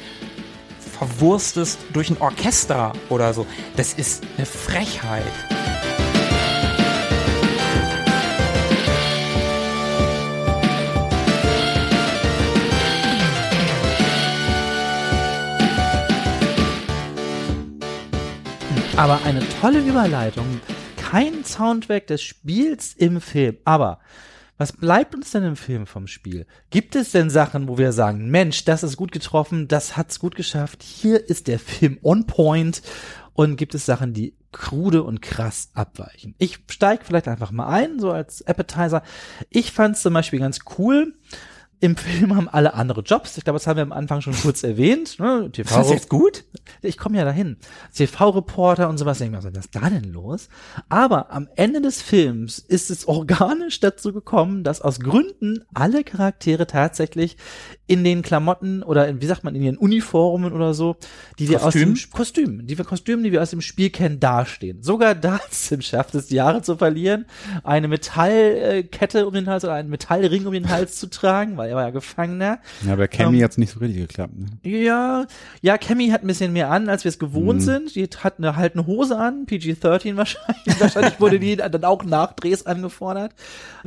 verwurstest durch ein Orchester oder so, das ist eine Frechheit. Aber eine tolle Überleitung. Kein Soundtrack des Spiels im Film. Aber was bleibt uns denn im Film vom Spiel? Gibt es denn Sachen, wo wir sagen, Mensch, das ist gut getroffen, das hat's gut geschafft, hier ist der Film on point und gibt es Sachen, die krude und krass abweichen? Ich steige vielleicht einfach mal ein, so als Appetizer. Ich fand zum Beispiel ganz cool, im Film haben alle andere Jobs. Ich glaube, das haben wir am Anfang schon kurz erwähnt. Ne? TV ist das jetzt gut? Ich komme ja dahin. TV-Reporter und sowas. Ich denke mir, was ist da denn los? Aber am Ende des Films ist es organisch dazu gekommen, dass aus Gründen alle Charaktere tatsächlich in den Klamotten oder in, wie sagt man, in ihren Uniformen oder so, die wir aus dem Kostüm, die wir Kostümen, die wir aus dem Spiel kennen, dastehen. Sogar Dazim schafft es, die Jahre zu verlieren, eine Metallkette um den Hals oder einen Metallring um den Hals zu tragen, weil er war ja Gefangener. Ja, aber Cammy ähm, hat's nicht so richtig geklappt. Ne? Ja, ja, Cammy hat ein bisschen mehr an, als wir es gewohnt mhm. sind. Die hat eine, halt eine Hose an, PG-13 wahrscheinlich. wahrscheinlich wurde die dann auch Nachdrehs angefordert.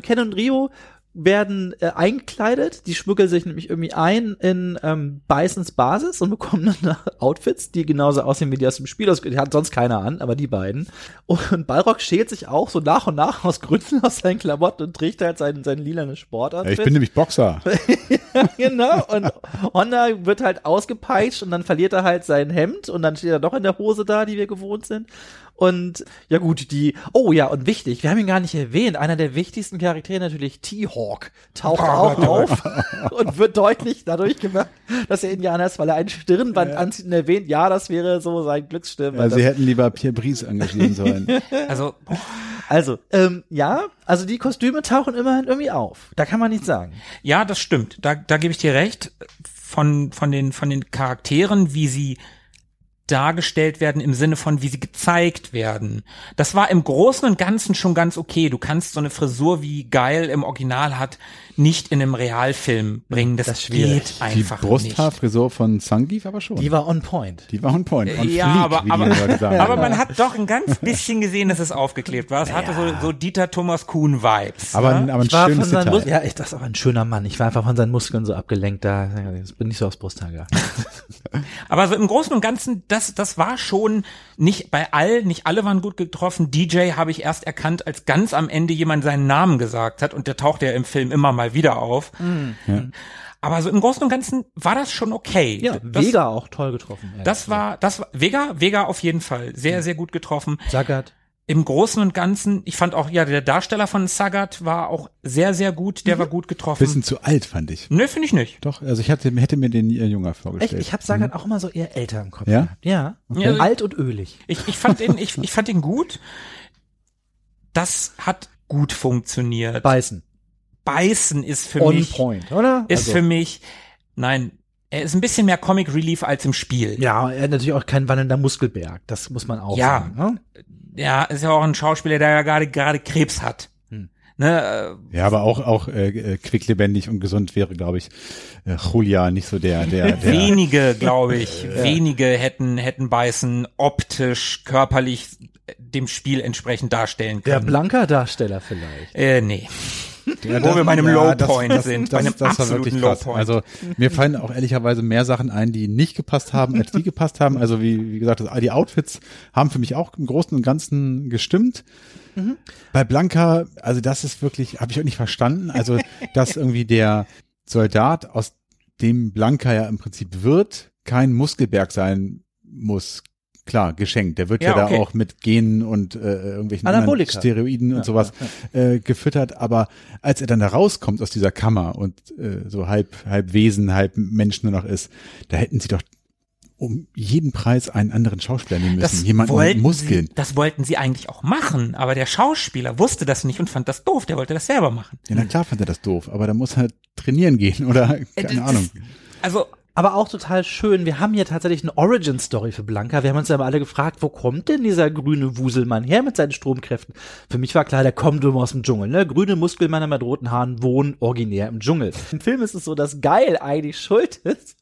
Ken und Rio werden äh, eingekleidet, die schmuggeln sich nämlich irgendwie ein in ähm, Bisons Basis und bekommen dann Outfits, die genauso aussehen wie die aus dem Spiel. Die hat sonst keiner an, aber die beiden. Und Balrog schält sich auch so nach und nach aus Gründen aus seinen Klamotten und trägt halt seinen, seinen lilanen Sportoutfit. Ja, ich bin nämlich Boxer. ja, genau. Und Honda wird halt ausgepeitscht und dann verliert er halt sein Hemd und dann steht er doch in der Hose da, die wir gewohnt sind. Und ja gut, die, oh ja, und wichtig, wir haben ihn gar nicht erwähnt, einer der wichtigsten Charaktere natürlich T-Hawk taucht auch auf und wird deutlich dadurch gemacht, dass er Indianer ist, weil er ein Stirnband ja. anzieht und erwähnt, ja, das wäre so sein Glücksstirnband. Ja, sie hätten lieber Pierre Brice engagieren sollen. also, also, ähm, ja, also die Kostüme tauchen immerhin irgendwie auf. Da kann man nichts sagen. Ja, das stimmt. Da, da gebe ich dir recht. Von, von den, von den Charakteren, wie sie dargestellt werden im Sinne von, wie sie gezeigt werden. Das war im Großen und Ganzen schon ganz okay. Du kannst so eine Frisur wie geil im Original hat nicht in einem Realfilm bringen. Das, Das ist schwierig. geht einfach die Brusthaarfrisur von Zangief aber schon. Die war on point. Die war on point. On ja, fleek, aber, aber, aber man hat doch ein ganz bisschen gesehen, dass es aufgeklebt war. Es hatte so, so Dieter Thomas Kuhn Vibes. aber, ne? aber ein Ich war von schönes Mus Detail. ja, ich, das ist auch ein schöner Mann. Ich war einfach von seinen Muskeln so abgelenkt da. Ich bin nicht so aufs Brusthaar gegangen. Aber so im Großen und Ganzen, das, das war schon nicht bei all, nicht alle waren gut getroffen. DJ habe ich erst erkannt, als ganz am Ende jemand seinen Namen gesagt hat und der taucht ja im Film immer mal wieder auf. Aber so im Großen und Ganzen war das schon okay. Ja, das, Vega auch toll getroffen. Das war, das war, Vega, Vega auf jeden Fall. Sehr, sehr gut getroffen. Sagat. Im Großen und Ganzen, ich fand auch, ja, der Darsteller von Sagat war auch sehr, sehr gut. Der war gut getroffen. Bisschen zu alt, fand ich. Nö, finde ich nicht. Doch, also ich hatte, hätte mir den äh, jünger Echt? vorgestellt. Ich habe Sagat auch immer so eher älter im Kopf. Ja? gehabt. Ja. Ja. Alt und ölig. Ich, ich fand ihn, ich, ich fand ihn gut. Das hat gut funktioniert. Beißen. Beißen ist für on mich, point, oder? ist Also- für mich, nein, er ist ein bisschen mehr Comic Relief als im Spiel. Ja, er hat natürlich auch kein wandelnder Muskelberg. Das muss man auch Ja. sagen. Ne? Ja, ist ja auch ein Schauspieler, der ja gerade, gerade Krebs hat. Hm. Ne, äh, ja, aber auch, auch äh, äh, quicklebendig und gesund wäre, glaube ich, äh, Julia nicht so der, der, der. wenige, glaube ich, wenige hätten, hätten Beißen optisch, körperlich dem Spiel entsprechend darstellen Der können. Blanka-Darsteller vielleicht. äh, nee. Ja, Wo wir bei einem ja, Low-Point das- sind, Das, bei einem das war absoluten wirklich krass. Low-Point. Also mir fallen auch ehrlicherweise mehr Sachen ein, die nicht gepasst haben, als die gepasst haben. Also wie, wie gesagt, die Outfits haben für mich auch im Großen und Ganzen gestimmt. Mhm. Bei Blanca, also das ist wirklich, habe ich auch nicht verstanden. Also dass irgendwie der Soldat, aus dem Blanca ja im Prinzip wird, kein Muskelberg sein muss. Klar, geschenkt. Der wird ja, Ja, da okay. auch mit Genen und äh, irgendwelchen. Steroiden und sowas Äh, gefüttert. Aber als er dann da rauskommt aus dieser Kammer und äh, so halb, halb Wesen, halb Mensch nur noch ist, da hätten sie doch um jeden Preis einen anderen Schauspieler nehmen müssen. Jemanden mit Muskeln. Sie, das wollten sie eigentlich auch machen, aber der Schauspieler wusste das nicht und fand das doof. Der wollte das selber machen. Ja, na klar fand er das doof, aber da muss er trainieren gehen oder Äh, keine das- Ahnung. Also Aber auch total schön. Wir haben hier tatsächlich eine Origin-Story für Blanca. Wir haben uns ja alle gefragt, wo kommt denn dieser grüne Wuselmann her mit seinen Stromkräften? Für mich war klar, der kommt immer aus dem Dschungel. Ne? Grüne Muskelmänner mit roten Haaren wohnen originär im Dschungel. Im Film ist es so, dass Geil eigentlich schuld ist.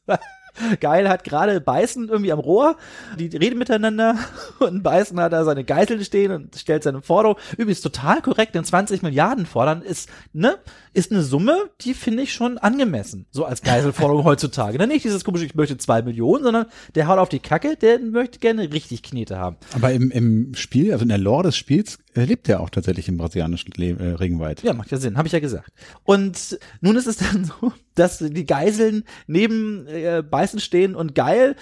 Geil hat gerade Beißen irgendwie am Rohr, die reden miteinander und Beißen hat da seine Geiseln stehen und stellt seine Forderung. Übrigens total korrekt, den 20 Milliarden fordern ist, ne, ist eine Summe, die finde ich schon angemessen. So als Geiselforderung heutzutage. Ne? Nicht dieses komische, ich möchte zwei Millionen, sondern der haut auf die Kacke, der möchte gerne richtig Knete haben. Aber im, im Spiel, also in der Lore des Spiels, äh, lebt er auch tatsächlich im brasilianischen Le äh, Regenwald. Ja, macht ja Sinn, habe ich ja gesagt. Und nun ist es dann so, dass die Geiseln neben äh, Beißen stehen und Geil,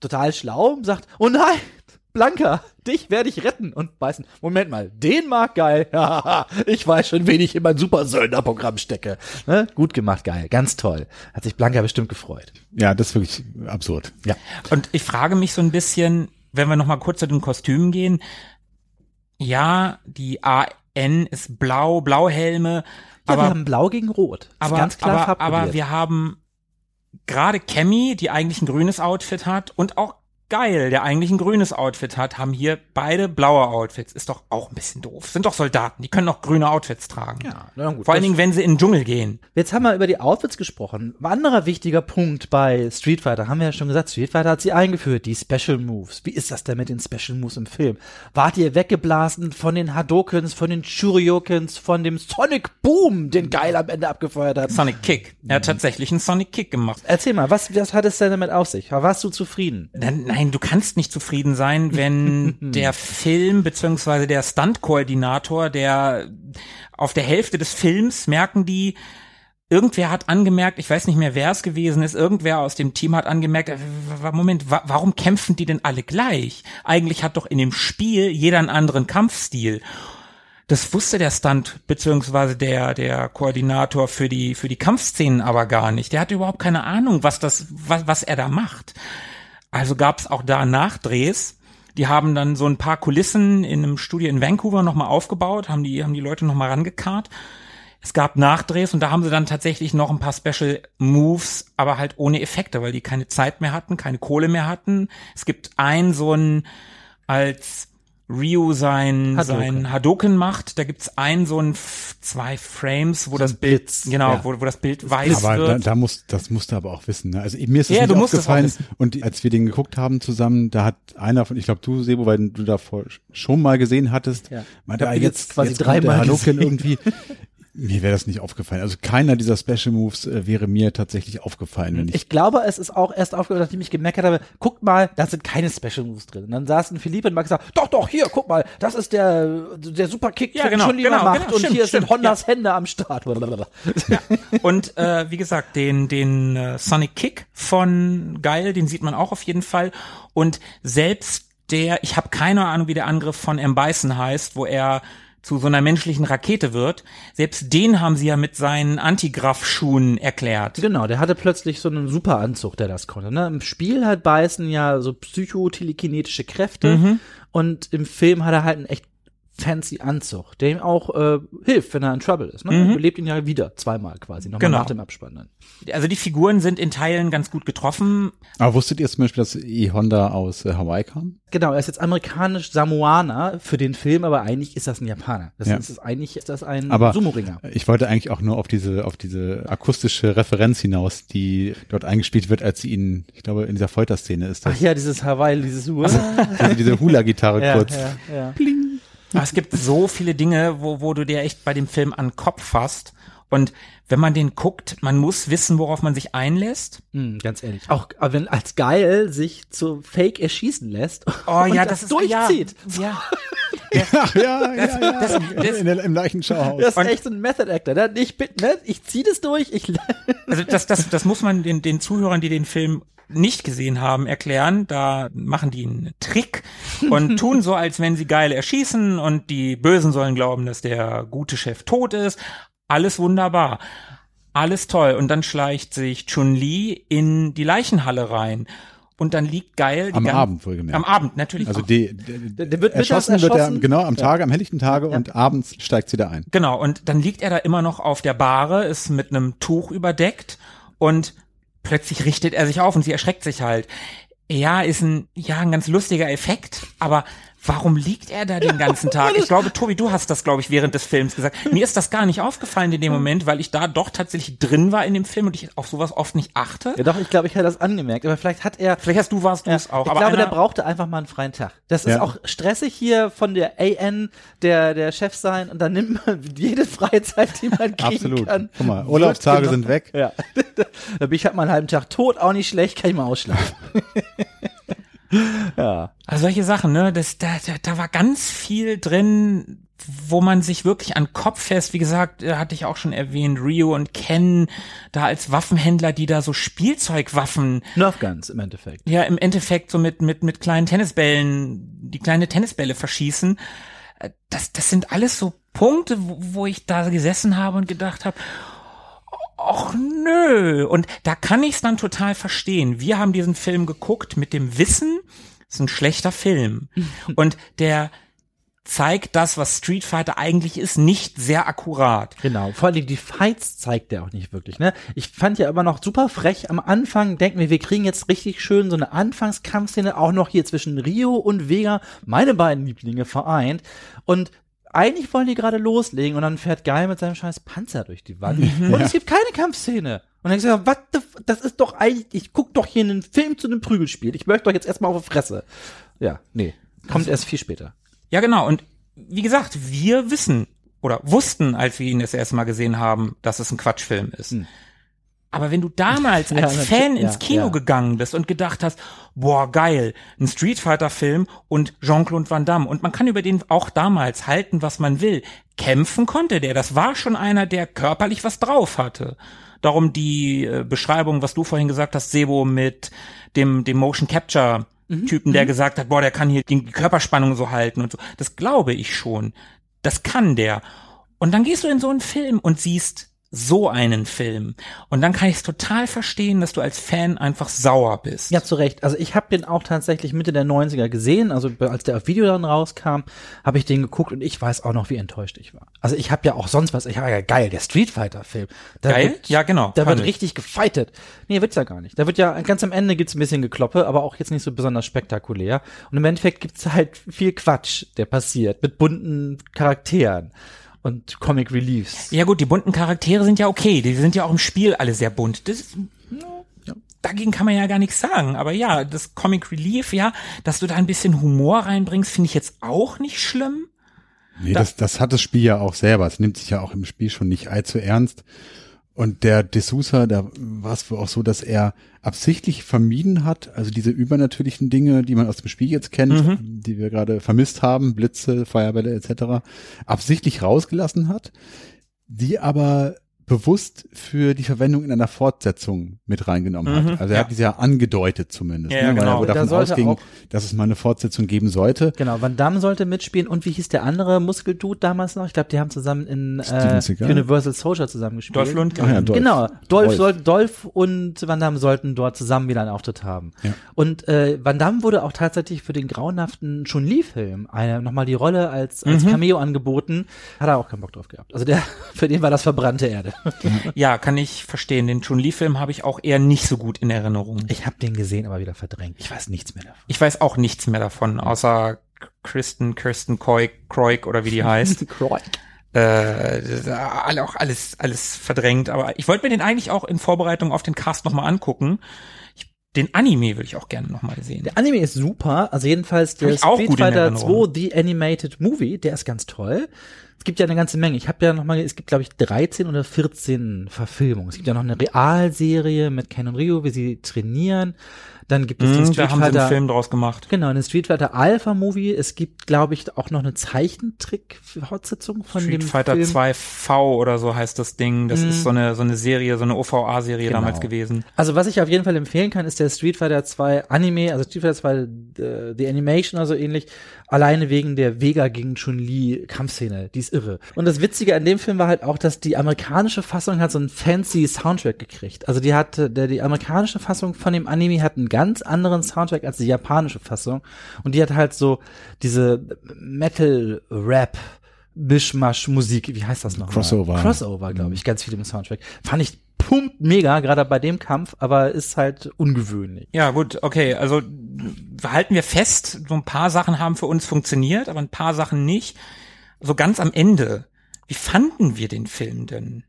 total schlau, sagt, oh nein, Blanca, dich werde ich retten. Und Beißen, Moment mal, den mag Geil. Hahaha, ich weiß schon, wen ich in mein Super-Söldner-Programm stecke. Ne? Gut gemacht, Geil, ganz toll. Hat sich Blanca bestimmt gefreut. Ja, das ist wirklich absurd. Ja. Und ich frage mich so ein bisschen, wenn wir noch mal kurz zu den Kostümen gehen. Ja, die AN ist blau, Blauhelme, Ja, aber wir haben Blau gegen Rot. Ist aber, ganz klar aber, aber wir haben gerade Cammy, die eigentlich ein grünes Outfit hat, und auch Geil, der eigentlich ein grünes Outfit hat, haben hier beide blaue Outfits. Ist doch auch ein bisschen doof. Sind doch Soldaten, die können doch grüne Outfits tragen. Ja, na gut. Vor allen Dingen, wenn sie in den Dschungel gehen. Jetzt haben wir über die Outfits gesprochen. Ein anderer wichtiger Punkt bei Street Fighter, haben wir ja schon gesagt, Street Fighter hat sie eingeführt, die Special Moves. Wie ist das denn mit den Special Moves im Film? Wart ihr weggeblasen von den Hadokens, von den Churyokens, von dem Sonic Boom, den Geil am Ende abgefeuert hat? Sonic Kick. Er Mhm. hat tatsächlich einen Sonic Kick gemacht. Erzähl mal, was, was hat es denn damit auf sich? Warst du zufrieden? Nein, nein, du kannst nicht zufrieden sein, wenn der Film beziehungsweise der Stunt-Koordinator, der auf der Hälfte des Films merken die, irgendwer hat angemerkt, ich weiß nicht mehr, wer es gewesen ist, irgendwer aus dem Team hat angemerkt, äh, Moment, wa warum kämpfen die denn alle gleich? Eigentlich hat doch in dem Spiel jeder einen anderen Kampfstil. Das wusste der Stunt beziehungsweise der der Koordinator für die für die Kampfszenen aber gar nicht. Der hatte überhaupt keine Ahnung, was das was was er da macht. Also gab es auch da Nachdrehs. Die haben dann so ein paar Kulissen in einem Studio in Vancouver nochmal aufgebaut, haben die, haben die Leute nochmal rangekarrt. Es gab Nachdrehs und da haben sie dann tatsächlich noch ein paar Special Moves, aber halt ohne Effekte, weil die keine Zeit mehr hatten, keine Kohle mehr hatten. Es gibt ein so ein als Ryu sein Hadoken. sein Hadoken macht, da gibt's ein so ein zwei Frames, wo das Bild Blitz, genau, ja. wo, wo das Bild weiß Aber da, wird. da muss, das musst du aber auch wissen. Ne? Also mir ist es Ja, nicht aufgefallen. Und als wir den geguckt haben zusammen, da hat einer von, ich glaube du, Sebo, weil du davor schon mal gesehen hattest, Ja. meinte, ah, jetzt, jetzt quasi jetzt kommt der dreimal Hadouken gesehen. irgendwie. Mir wäre das nicht aufgefallen. Also keiner dieser Special Moves äh, wäre mir tatsächlich aufgefallen, wenn ich, Ich glaube, es ist auch erst aufgehört, nachdem ich gemerkt habe, guckt mal, da sind keine Special Moves drin. Und dann saßen Philippe und Max gesagt, doch, doch, hier, guck mal, das ist der, der Superkick, Ja, den genau, mal genau, macht genau, und stimmt, hier sind stimmt, Hondas Hände am Start. Blablabla. Und äh, wie gesagt, den, den äh, Sonic Kick von Geil, den sieht man auch auf jeden Fall. Und selbst der, ich habe keine Ahnung, wie der Angriff von M. Bison heißt, wo er zu so einer menschlichen Rakete wird. Selbst den haben sie ja mit seinen Antigraff-Schuhen erklärt. Genau, der hatte plötzlich so einen super Anzug, der das konnte. Ne? Im Spiel hat Bison ja so psychotelekinetische Kräfte Mhm. und im Film hat er halt einen echt fancy Anzug, der ihm auch äh, hilft, wenn er in Trouble ist. Ne? Mhm. Er belebt ihn ja wieder, zweimal quasi, nochmal Genau. nach dem Abspann dann. Also die Figuren sind in Teilen ganz gut getroffen. aber wusstet ihr zum Beispiel, dass E-Honda aus äh, Hawaii kam? Genau, er ist jetzt amerikanisch-Samoaner für den Film, aber eigentlich ist das ein Japaner. Das Ja. ist eigentlich ist das ein Aber Sumo-Ringer. ich wollte eigentlich auch nur auf diese, auf diese akustische Referenz hinaus, die dort eingespielt wird, als sie ihn, ich glaube, in dieser Folterszene ist das. Ach ja, dieses Hawaii, dieses Uhr. Also diese Hula-Gitarre ja, kurz. ja, ja. Aber es gibt so viele Dinge, wo, wo du dir echt bei dem Film an den Kopf fasst. Und wenn man den guckt, man muss wissen, worauf man sich einlässt. Hm, ganz ehrlich. Auch aber wenn als geil sich zu Fake erschießen lässt Oh und ja, das, das, ist durchzieht. Ja, ja. Ach ja, ja, ja. das- das- in der, Im Leichenschauhaus. Das ist echt so ein Method Actor. Ne? Ich bin, ne? ich zieh das durch. Ich Also das, das, das muss man den, den Zuhörern, die den Film nicht gesehen haben, erklären. Da machen die einen Trick und tun so, als wenn sie geil erschießen und die Bösen sollen glauben, dass der gute Chef tot ist. Alles wunderbar. Alles toll. Und dann schleicht sich Chun-Li in die Leichenhalle rein. Und dann liegt geil. Die Am Abend wohlgemerkt. Am Abend, natürlich. Also die, die, Der- der wird erschossen, mittags wird er erschossen. genau am Tage, am helllichten Tage und abends steigt sie da ein. Genau, und dann liegt er da immer noch auf der Bahre, ist mit einem Tuch überdeckt und plötzlich richtet er sich auf und sie erschreckt sich halt. Ja, ist ein, ja, ein ganz lustiger Effekt, aber warum liegt er da den ganzen Tag? Ich glaube, Tobi, du hast das, glaube ich, während des Films gesagt. Mir ist das gar nicht aufgefallen in dem Moment, weil ich da doch tatsächlich drin war in dem Film und ich auf sowas oft nicht achte. ja, doch, ich glaube, ich hätte das angemerkt. Aber vielleicht hat er. Vielleicht hast du, warst du Ja, es auch. ich aber glaube, der brauchte einfach mal einen freien Tag. Das ist Ja. auch stressig hier von der AN, der, der Chef sein, und dann nimmt man jede freie Zeit, die man kriegen Absolut. kann. Guck mal, Urlaubstage sind weg. Ja. da bin ich halt mal einen halben Tag tot, auch nicht schlecht, kann ich mal ausschlafen. ja. Also solche Sachen, ne? Das, da, da, da war ganz viel drin, wo man sich wirklich an Kopf fest, wie gesagt, äh, hatte ich auch schon erwähnt, Rio und Ken da als Waffenhändler, die da so Spielzeugwaffen, Nerf Guns im Endeffekt. ja im Endeffekt so mit, mit, mit kleinen Tennisbällen, die kleine Tennisbälle verschießen. Äh, Das, das sind alles so Punkte, wo, wo ich da gesessen habe und gedacht habe, Och nö. Und da kann ich es dann total verstehen. Wir haben diesen Film geguckt mit dem Wissen, es ist ein schlechter Film. Und der zeigt das, was Street Fighter eigentlich ist, nicht sehr akkurat. Genau, vor allem die Fights zeigt er auch nicht wirklich, ne? Ich fand ja immer noch super frech am Anfang, denken wir, wir kriegen jetzt richtig schön so eine Anfangskampfszene auch noch hier zwischen Rio und Vega, meine beiden Lieblinge vereint und eigentlich wollen die gerade loslegen und dann fährt Guy mit seinem scheiß Panzer durch die Wand und es gibt keine Kampfszene. Und dann so, was, das ist doch eigentlich, ich guck doch hier einen Film zu einem Prügelspiel. Ich möchte doch jetzt erstmal auf die Fresse. Ja, nee, kommt erst viel später. Ja, genau. Und wie gesagt, wir wissen oder wussten, als wir ihn das erste Mal gesehen haben, dass es ein Quatschfilm ist. Aber wenn du damals. Ja, als natürlich, Fan ins ja, Kino ja. gegangen bist und gedacht hast, boah, geil, ein Street Fighter Film und Jean-Claude Van Damme und man kann über den auch damals halten, was man will. Kämpfen konnte der. Das war schon einer, der körperlich was drauf hatte. Darum die äh, Beschreibung, was du vorhin gesagt hast, Sebo mit dem, dem Motion Capture Mhm. Typen, der gesagt hat, boah, der kann hier die Körperspannung so halten und so. Das glaube ich schon. Das kann der. Und dann gehst du in so einen Film und siehst so einen Film. Und dann kann ich es total verstehen, dass du als Fan einfach sauer bist. Ja, zu Recht. Also ich habe den auch tatsächlich Mitte der 90er gesehen. Also als der auf Video dann rauskam, habe ich den geguckt und ich weiß auch noch, wie enttäuscht ich war. Also ich habe ja auch sonst was. Ich habe ja geil, der Street Fighter Film. Da Geil? Wird, Ja, genau. Da wird ich. richtig gefightet. Nee, wird's ja gar nicht. Da wird ja ganz am Ende gibt's ein bisschen Gekloppe, aber auch jetzt nicht so besonders spektakulär. Und im Endeffekt gibt's halt viel Quatsch, der passiert mit bunten Charakteren und Comic Reliefs. Ja gut, die bunten Charaktere sind ja okay. Die sind ja auch im Spiel alle sehr bunt. Das ist, Ja. dagegen kann man ja gar nichts sagen. Aber ja, das Comic Relief, ja, dass du da ein bisschen Humor reinbringst, finde ich jetzt auch nicht schlimm. Nee, das, das hat das Spiel ja auch selber. Es nimmt sich ja auch im Spiel schon nicht allzu ernst. Und der D'Souza, da war es wohl auch so, dass er absichtlich vermieden hat, also diese übernatürlichen Dinge, die man aus dem Spiel jetzt kennt, die wir gerade vermisst haben, Blitze, Feuerbälle etc., absichtlich rausgelassen hat, die aber bewusst für die Verwendung in einer Fortsetzung mit reingenommen hat. Also er ja. hat diese ja angedeutet zumindest, Ja, ne, weil genau. er wohl Da davon sollte ausging, dass es mal eine Fortsetzung geben sollte. Genau, Van Damme sollte mitspielen und wie hieß der andere Muskeldude damals noch? Ich glaube, die haben zusammen in äh? Universal Soldier zusammen gespielt. Dolph Lundgren. Ach ja, Dolph. Genau, Dolph, Dolph. Soll, Dolph und Van Damme sollten dort zusammen wieder einen Auftritt haben. Ja. Und äh, Van Damme wurde auch tatsächlich für den grauenhaften Chun-Li-Film eine, nochmal die Rolle als, als Cameo angeboten. Hat er auch keinen Bock drauf gehabt. Also der, für den war das verbrannte Erde. Ja, kann ich verstehen. Den Chun-Li-Film habe ich auch eher nicht so gut in Erinnerung. Ich habe den gesehen, aber wieder verdrängt. Ich weiß nichts mehr davon. Ich weiß auch nichts mehr davon, außer Kristen, Kirsten Koik, Kroik oder wie die heißt. äh, ist alle- auch alles, alles verdrängt. Aber ich wollte mir den eigentlich auch in Vorbereitung auf den Cast nochmal angucken. Ich, den Anime würde ich auch gerne nochmal sehen. Der Anime ist super, also jedenfalls der Street Fighter Erinnerung. 2 The Animated Movie, der ist ganz toll. Es gibt ja eine ganze Menge. Ich habe ja noch mal, es gibt glaube ich 13 oder 14 Verfilmungen. Es gibt ja noch eine Realserie mit Ken und Ryu, wie sie trainieren. Dann gibt es den Hm, Street da haben sie einen Fighter Film draus gemacht. Genau, eine Street Fighter Alpha Movie. Es gibt, glaube ich, auch noch eine Zeichentrick-Fortsetzung von Street dem Fighter Film. 2 V oder so heißt das Ding. Das ist so eine, so eine Serie, so eine OVA-Serie Genau. damals gewesen. Also was ich auf jeden Fall empfehlen kann, ist der Street Fighter 2 Anime, also Street Fighter 2 äh, The Animation oder so ähnlich, alleine wegen der Vega gegen Chun-Li Kampfszene, die ist irre. Und das Witzige an dem Film war halt auch, dass die amerikanische Fassung hat so einen fancy Soundtrack gekriegt. Also die hatte, der, die amerikanische Fassung von dem Anime hat einen ganz anderen Soundtrack als die japanische Fassung. Und die hat halt so diese Metal-Rap Mischmasch-Musik, wie heißt das noch? Crossover. Crossover, glaube ich, ganz viel im Soundtrack. Fand ich pumpt mega, gerade bei dem Kampf, aber ist halt ungewöhnlich. Ja, gut, okay. Also halten wir fest, so ein paar Sachen haben für uns funktioniert, aber ein paar Sachen nicht. So ganz am Ende, wie fanden wir den Film denn?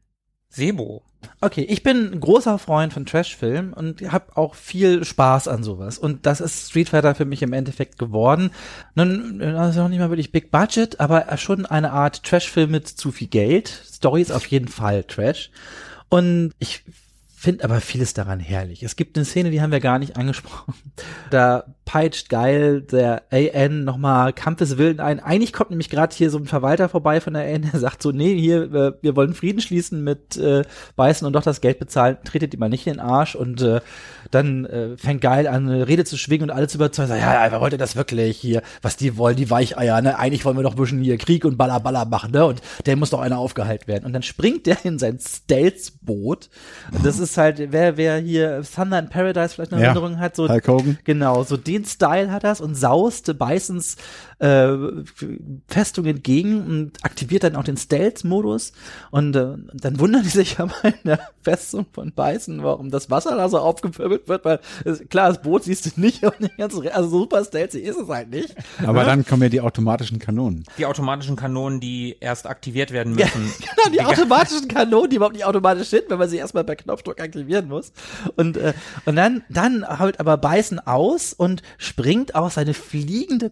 Sebo. Okay, ich bin großer Freund von Trashfilmen und habe auch viel Spaß an sowas. Und das ist Street Fighter für mich im Endeffekt geworden. Nun, das ist auch nicht mal wirklich Big Budget, aber schon eine Art Trashfilm mit zu viel Geld. Story ist auf jeden Fall Trash. Und ich finde aber vieles daran herrlich. Es gibt eine Szene, die haben wir gar nicht angesprochen. Da peitscht geil der AN nochmal Kampfeswillen ein. Eigentlich kommt nämlich gerade hier so ein Verwalter vorbei von der AN, der sagt so, nee, hier, äh, wir wollen Frieden schließen mit äh, Beißen und doch das Geld bezahlen, tretet die mal nicht in den Arsch und äh, dann äh, fängt geil an, eine Rede zu schwingen und alle zu überzeugen, sagen, ja, ja, wer wollte das wirklich hier, was die wollen, die Weicheier, ne? Eigentlich wollen wir doch ein bisschen hier Krieg und Baller Baller machen, ne? Und der muss doch einer aufgehalten werden. Und dann springt der in sein Stealth-Boot. Das ist halt, wer, wer hier Thunder in Paradise vielleicht eine Ja. Erinnerung hat, so Hulk Hogan. Genau, so den Style hat das und saust Bisons äh, Festung entgegen und aktiviert dann auch den Stealth-Modus. Und äh, dann wundern die sich aber in der Festung von Bison, warum das Wasser da so aufgewirbelt wird, weil klar, das Boot siehst du nicht und den ganzen, also super stealthy ist es halt nicht. Aber dann kommen ja die automatischen Kanonen. Die automatischen Kanonen, die erst aktiviert werden Ja, müssen. genau, die automatischen Kanonen, die überhaupt nicht automatisch sind, wenn man sie erstmal per Knopfdruck aktivieren muss. Und, äh, und dann, dann haut aber Beißen aus und springt aus seine fliegende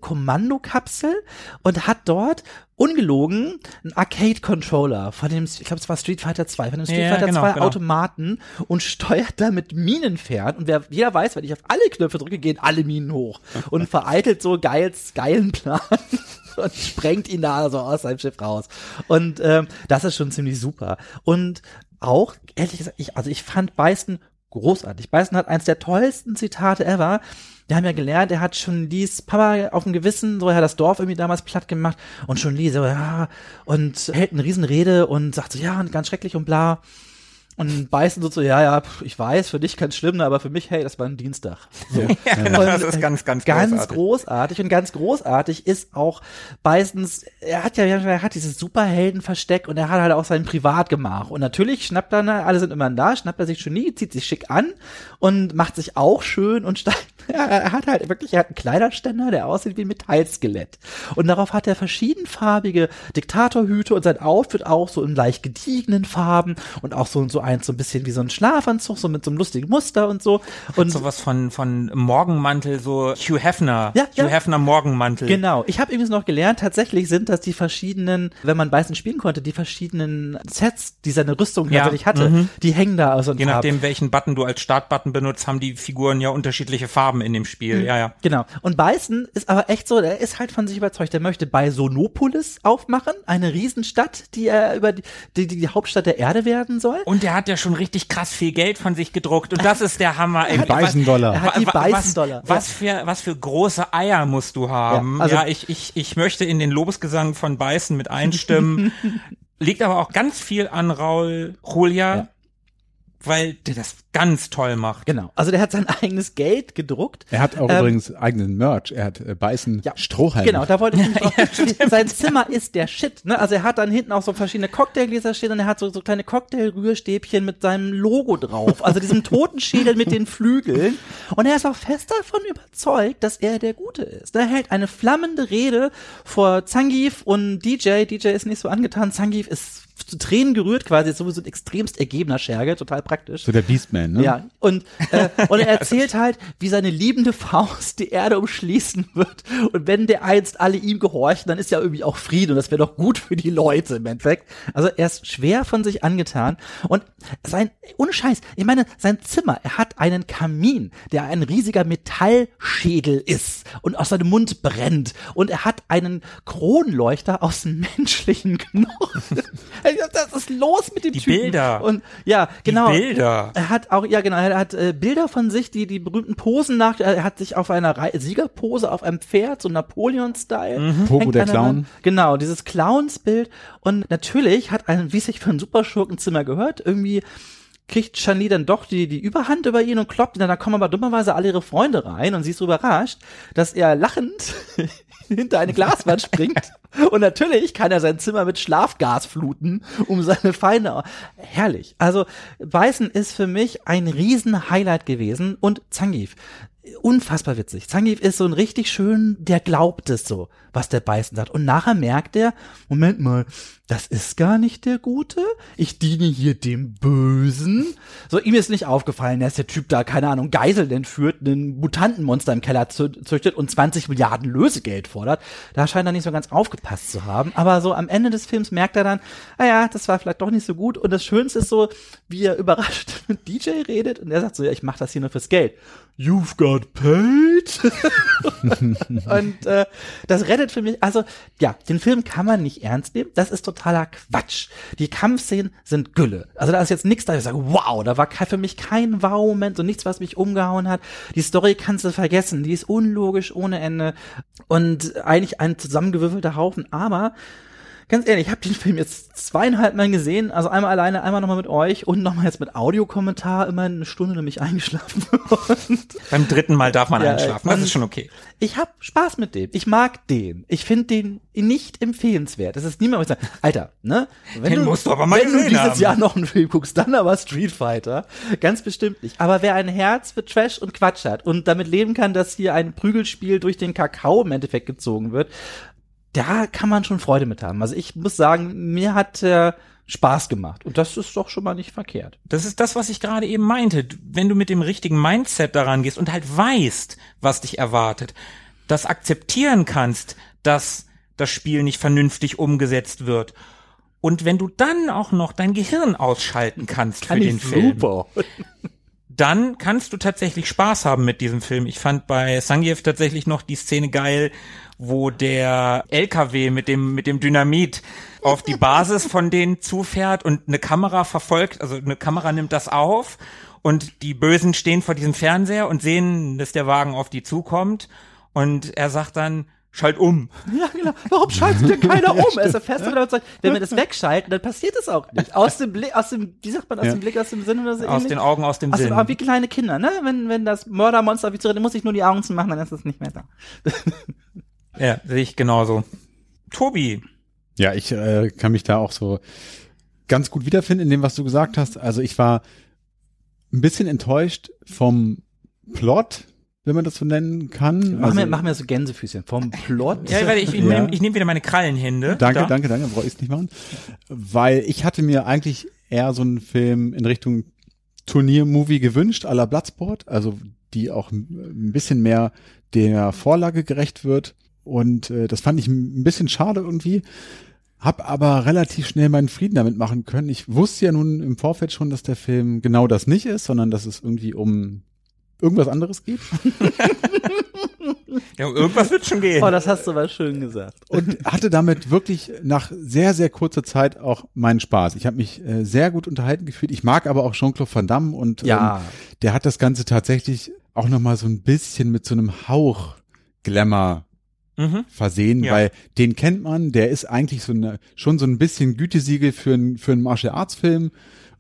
Kommandokapsel und hat dort ungelogen einen Arcade-Controller von dem, ich glaube, es war Street Fighter 2, von dem Street Ja, Fighter genau, 2 genau. Automaten und steuert damit Minen fern. Und wer, jeder weiß, wenn ich auf alle Knöpfe drücke, gehen alle Minen hoch. Und vereitelt so geils, geilen Plan und sprengt ihn da so aus seinem Schiff raus. Und ähm, das ist schon ziemlich super. Und auch, ehrlich gesagt, ich, also ich fand Beißen großartig. Bison hat eins der tollsten Zitate ever. Wir haben ja gelernt, er hat schon Lees Papa auf dem Gewissen, so er hat das Dorf irgendwie damals platt gemacht und schon Lee so, ja, und hält eine Riesenrede und sagt so, ja, und ganz schrecklich und bla. Und beißen so, so ja, ja, ich weiß, für dich ganz schlimm, aber für mich, hey, das war ein Dienstag. So. ja, genau, das ist ganz, ganz, ganz großartig. großartig. Und ganz großartig ist auch Beißens, er hat ja, er hat dieses Superheldenversteck und er hat halt auch sein Privatgemach. Und natürlich schnappt er, ne, alle sind immer da, schnappt er sich schon nie, zieht sich schick an und macht sich auch schön und steigt, er hat halt wirklich, er hat einen Kleiderständer, der aussieht wie ein Metallskelett. Und darauf hat er verschiedenfarbige Diktatorhüte und sein Outfit auch so in leicht gediegenen Farben und auch so, so eins so ein bisschen wie so ein Schlafanzug, so mit so einem lustigen Muster und so. Und sowas von, von Morgenmantel, so Hugh Hefner. Ja, Hugh ja. Hefner Morgenmantel. Genau. Ich habe übrigens noch gelernt, tatsächlich sind das die verschiedenen, wenn man Beißen spielen konnte, die verschiedenen Sets, die seine Rüstung Ja, tatsächlich hatte, mhm. die hängen da aus und Je nachdem, welchen Button du als Startbutton benutzt, haben die Figuren ja unterschiedliche Farben in dem Spiel. Ja, ja. Genau. Und Beißen ist aber echt so, der ist halt von sich überzeugt. Der möchte bei Sonopolis aufmachen, eine Riesenstadt, die er über die, die, die Hauptstadt der Erde werden soll. Und der hat ja schon richtig krass viel Geld von sich gedruckt. Und das ist der Hammer. ey. Beißendollar. Er hat die Beißendollar. Was, was für was für große Eier musst du haben? Ja, also- ja, ich ich ich möchte in den Lobesgesang von Beißen mit einstimmen. Liegt aber auch ganz viel an Raul Julia, Ja. Weil der das ganz toll macht. Genau. Also der hat sein eigenes Geld gedruckt. Er hat auch Ähm, übrigens eigenen Merch. Er hat äh, Beißen Ja, Strohhalme. Genau, da wollte ich nämlich auch, sein Zimmer ist der Shit, ne? Also er hat dann hinten auch so verschiedene Cocktailgläser stehen und er hat so, so kleine Cocktailrührstäbchen mit seinem Logo drauf, also diesem Totenschädel mit den Flügeln und er ist auch fest davon überzeugt, dass er der Gute ist. Er hält eine flammende Rede vor Zangief und DJ, DJ ist nicht so angetan, Zangief ist zu Tränen gerührt quasi, ist sowieso ein extremst ergebener Scherge, total praktisch. So der Beastman, ne? Ja, und, äh, und er erzählt halt, wie seine liebende Faust die Erde umschließen wird. Und wenn der einst alle ihm gehorchen, dann ist ja irgendwie auch Frieden und das wäre doch gut für die Leute im Endeffekt. Also er ist schwer von sich angetan. Und sein, ohne Scheiß, ich meine, sein Zimmer, er hat einen Kamin, der ein riesiger Metallschädel ist und aus seinem Mund brennt. Und er hat einen Kronleuchter aus menschlichen Knochen. Was ist los mit dem Die Typen? Bilder. Und ja, genau. Bilder. Er hat auch, ja genau, er hat äh, Bilder von sich, die die berühmten Posen nach, er hat sich auf einer Rei Siegerpose auf einem Pferd, so Napoleon-Style. Pogo hängt der Clown. Genau, dieses Clownsbild. Und natürlich hat ein, wie sich für ein Superschurkenzimmer gehört, irgendwie kriegt Shani dann doch die, die Überhand über ihn und kloppt ihn, dann da kommen aber dummerweise alle ihre Freunde rein und sie ist so überrascht, dass er lachend hinter eine Glaswand springt. Und natürlich kann er sein Zimmer mit Schlafgas fluten, um seine Feinde. Herrlich. Also Beißen ist für mich ein riesen Highlight gewesen und Zangief. Unfassbar witzig. Zangief ist so ein richtig schön, der glaubt es so, was der Beißen sagt. Und nachher merkt er, Moment mal, das ist gar nicht der Gute. Ich diene hier dem Bösen. So, ihm ist nicht aufgefallen, dass der Typ da, keine Ahnung, Geiseln entführt, einen Mutantenmonster im Keller zü- züchtet und 20 Milliarden Lösegeld fordert. Da scheint er nicht so ganz aufgepasst zu haben. Aber so am Ende des Films merkt er dann, ah ja, das war vielleicht doch nicht so gut. Und das Schönste ist so, wie er überrascht mit DJ redet und er sagt so, ja, ich mach das hier nur fürs Geld. You've got paid. und äh, das rettet für mich, also ja, den Film kann man nicht ernst nehmen. Das ist totaler Quatsch. Die Kampfszenen sind Gülle. Also da ist jetzt nichts da, ich sage, wow, da war für mich kein Wow-Moment und nichts, was mich umgehauen hat. Die Story kannst du vergessen, die ist unlogisch ohne Ende und eigentlich ein zusammengewürfelter Haufen, aber Ganz ehrlich, ich habe den Film jetzt zweieinhalb Mal gesehen, also einmal alleine, einmal nochmal mit euch und nochmal jetzt mit Audiokommentar, immer eine Stunde nämlich eingeschlafen. Beim dritten Mal darf man Ja, einschlafen. Das ist schon okay. ich habe Spaß mit dem. Ich mag den. Ich finde den nicht empfehlenswert. Das ist niemand, wo ich sage, Alter, ne? Wenn Den musst du aber mal Wenn du dieses haben. Jahr noch einen Film guckst, dann aber Street Fighter. Ganz bestimmt nicht. Aber wer ein Herz für Trash und Quatsch hat und damit leben kann, dass hier ein Prügelspiel durch den Kakao im Endeffekt gezogen wird, da kann man schon Freude mit haben. Also ich muss sagen, mir hat äh, Spaß gemacht. Und das ist doch schon mal nicht verkehrt. Das ist das, was ich gerade eben meinte. Wenn du mit dem richtigen Mindset daran gehst und halt weißt, was dich erwartet, das akzeptieren kannst, dass das Spiel nicht vernünftig umgesetzt wird. Und wenn du dann auch noch dein Gehirn ausschalten kannst für den Film, super. Dann kannst du tatsächlich Spaß haben mit diesem Film. Ich fand bei Sangiev tatsächlich noch die Szene geil, wo der LKW mit dem, mit dem Dynamit auf die Basis von denen zufährt und eine Kamera verfolgt, also eine Kamera nimmt das auf und die Bösen stehen vor diesem Fernseher und sehen, dass der Wagen auf die zukommt und er sagt dann, schalt um. Ja, genau. Warum schaltet denn keiner um? Er ist ja fest und sagt, wenn wir das wegschalten, dann passiert es auch nicht. Aus dem Blick, aus dem, wie sagt man, aus Ja. dem Blick, aus dem Sinn oder so Aus ähnlich? den Augen, aus dem Aus Sinn. dem, wie kleine Kinder, ne? Wenn, wenn das Mördermonster wie zu reden, muss ich nur die Augen zu machen, dann ist es nicht mehr da. Ja, sehe ich genauso. Tobi, Ja, ich äh, kann mich da auch so ganz gut wiederfinden in dem, was du gesagt hast. Also ich war ein bisschen enttäuscht vom Plot, wenn man das so nennen kann. Mach, also, mir, mach mir so Gänsefüßchen vom Plot. ja, warte, ich, ich Ja. nehme ich nehm wieder meine Krallenhände. Danke, Da. danke, danke, brauche ich nicht machen. Weil ich hatte mir eigentlich eher so einen Film in Richtung Turniermovie gewünscht, à la Bloodsport, also die auch ein bisschen mehr der Vorlage gerecht wird. Und äh, das fand ich ein bisschen schade irgendwie. Hab aber relativ schnell meinen Frieden damit machen können. Ich wusste ja nun im Vorfeld schon, dass der Film genau das nicht ist, sondern dass es irgendwie um irgendwas anderes geht. Ja, irgendwas wird schon gehen. Oh, das hast du aber schön gesagt. und hatte damit wirklich nach sehr, sehr kurzer Zeit auch meinen Spaß. Ich habe mich äh, sehr gut unterhalten gefühlt. Ich mag aber auch Jean-Claude Van Damme und Ja. ähm, der hat das Ganze tatsächlich auch nochmal so ein bisschen mit so einem Hauch Glamour Mhm. versehen, Ja. weil den kennt man, der ist eigentlich so eine, schon so ein bisschen Gütesiegel für, ein, für einen Martial Arts Film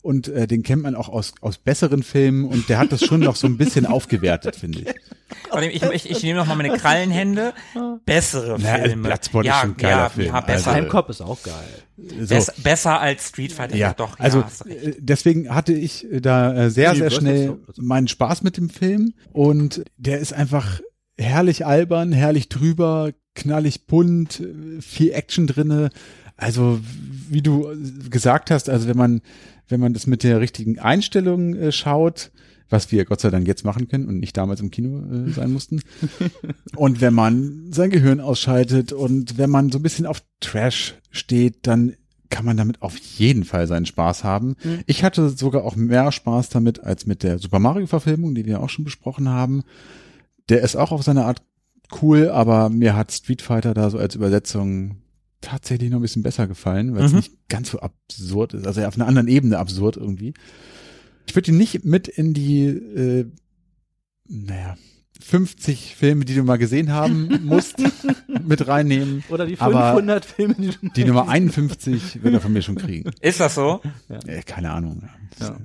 und äh, den kennt man auch aus, aus besseren Filmen und der hat das schon noch so ein bisschen aufgewertet, finde ich. Ich, ich, ich nehme noch mal meine Krallenhände. Bessere Na, Filme. Bloodsport ist ja, schon ein geiler ja, Film. Ja, besser. Also- Cop ist auch geil. So. Bess, besser als Street Fighter. Ja, doch. also ja, recht. äh, deswegen hatte ich äh, da äh, sehr, sehr schnell das so- meinen Spaß mit dem Film und der ist einfach herrlich albern, herrlich drüber, knallig bunt, viel Action drinne. Also wie du gesagt hast, also wenn man wenn man das mit der richtigen Einstellung äh, schaut, was wir Gott sei Dank jetzt machen können und nicht damals im Kino äh, sein mussten. und wenn man sein Gehirn ausschaltet und wenn man so ein bisschen auf Trash steht, dann kann man damit auf jeden Fall seinen Spaß haben. Ich hatte sogar auch mehr Spaß damit als mit der Super Mario Verfilmung, die wir auch schon besprochen haben. Der ist auch auf seine Art cool, aber mir hat Street Fighter da so als Übersetzung tatsächlich noch ein bisschen besser gefallen, weil es Mhm. nicht ganz so absurd ist, also auf einer anderen Ebene absurd irgendwie. Ich würde ihn nicht mit in die, äh, naja, 50 Filme, die du mal gesehen haben musst, mit reinnehmen. Oder die Aber 500 Filme, die du Die Nummer 51 wird er von mir schon kriegen. Ist das so? Äh, keine Ahnung. Ja.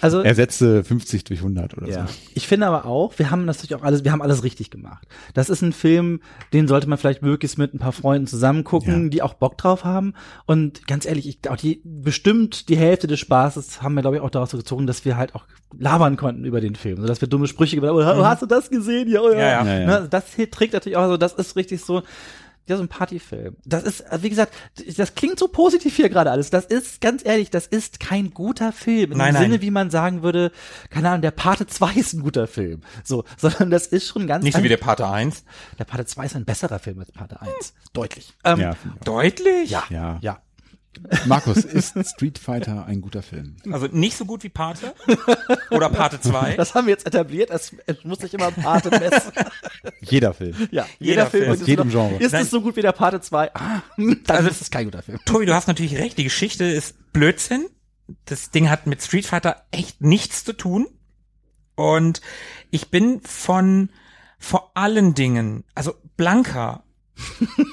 Also, Ersetze 50 durch 100 oder ja. so. Ich finde aber auch, wir haben natürlich auch alles, wir haben alles richtig gemacht. Das ist ein Film, den sollte man vielleicht möglichst mit ein paar Freunden zusammen gucken, Ja. die auch Bock drauf haben. Und ganz ehrlich, ich auch die, bestimmt die Hälfte des Spaßes haben wir, glaube ich, auch daraus gezogen, dass wir halt auch labern konnten über den Film. So, dass wir dumme Sprüche über, oh, hast du das gesehen? Ja, oh, ja. Ja, ja. Ja, ja. Ne, das hier trägt natürlich auch so, das ist richtig so, ja, so ein Partyfilm. Das ist, wie gesagt, das klingt so positiv hier gerade alles. Das ist, ganz ehrlich, das ist kein guter Film. In Nein, dem nein. Sinne, wie man sagen würde, keine Ahnung, der Pate 2 ist ein guter Film. So, sondern das ist schon ganz Nicht so wie der Pate 1. der Pate 2 ist ein besserer Film als Pate 1. Deutlich. Ähm, Ja, Deutlich? ja, ja. ja. Markus, ist Street Fighter ein guter Film? Also nicht so gut wie Pate? Oder Pate 2? Das haben wir jetzt etabliert. Es, muss sich immer Pate messen. Jeder Film. ja, Jeder Film. und Aus ist jedem noch- Genre. Ist Nein. es so gut wie der Pate 2? Ah, dann Also- ist es kein guter Film. Tobi, du hast natürlich recht. Die Geschichte ist Blödsinn. Das Ding hat mit Street Fighter echt nichts zu tun. Und ich bin von vor allen Dingen, also Blanca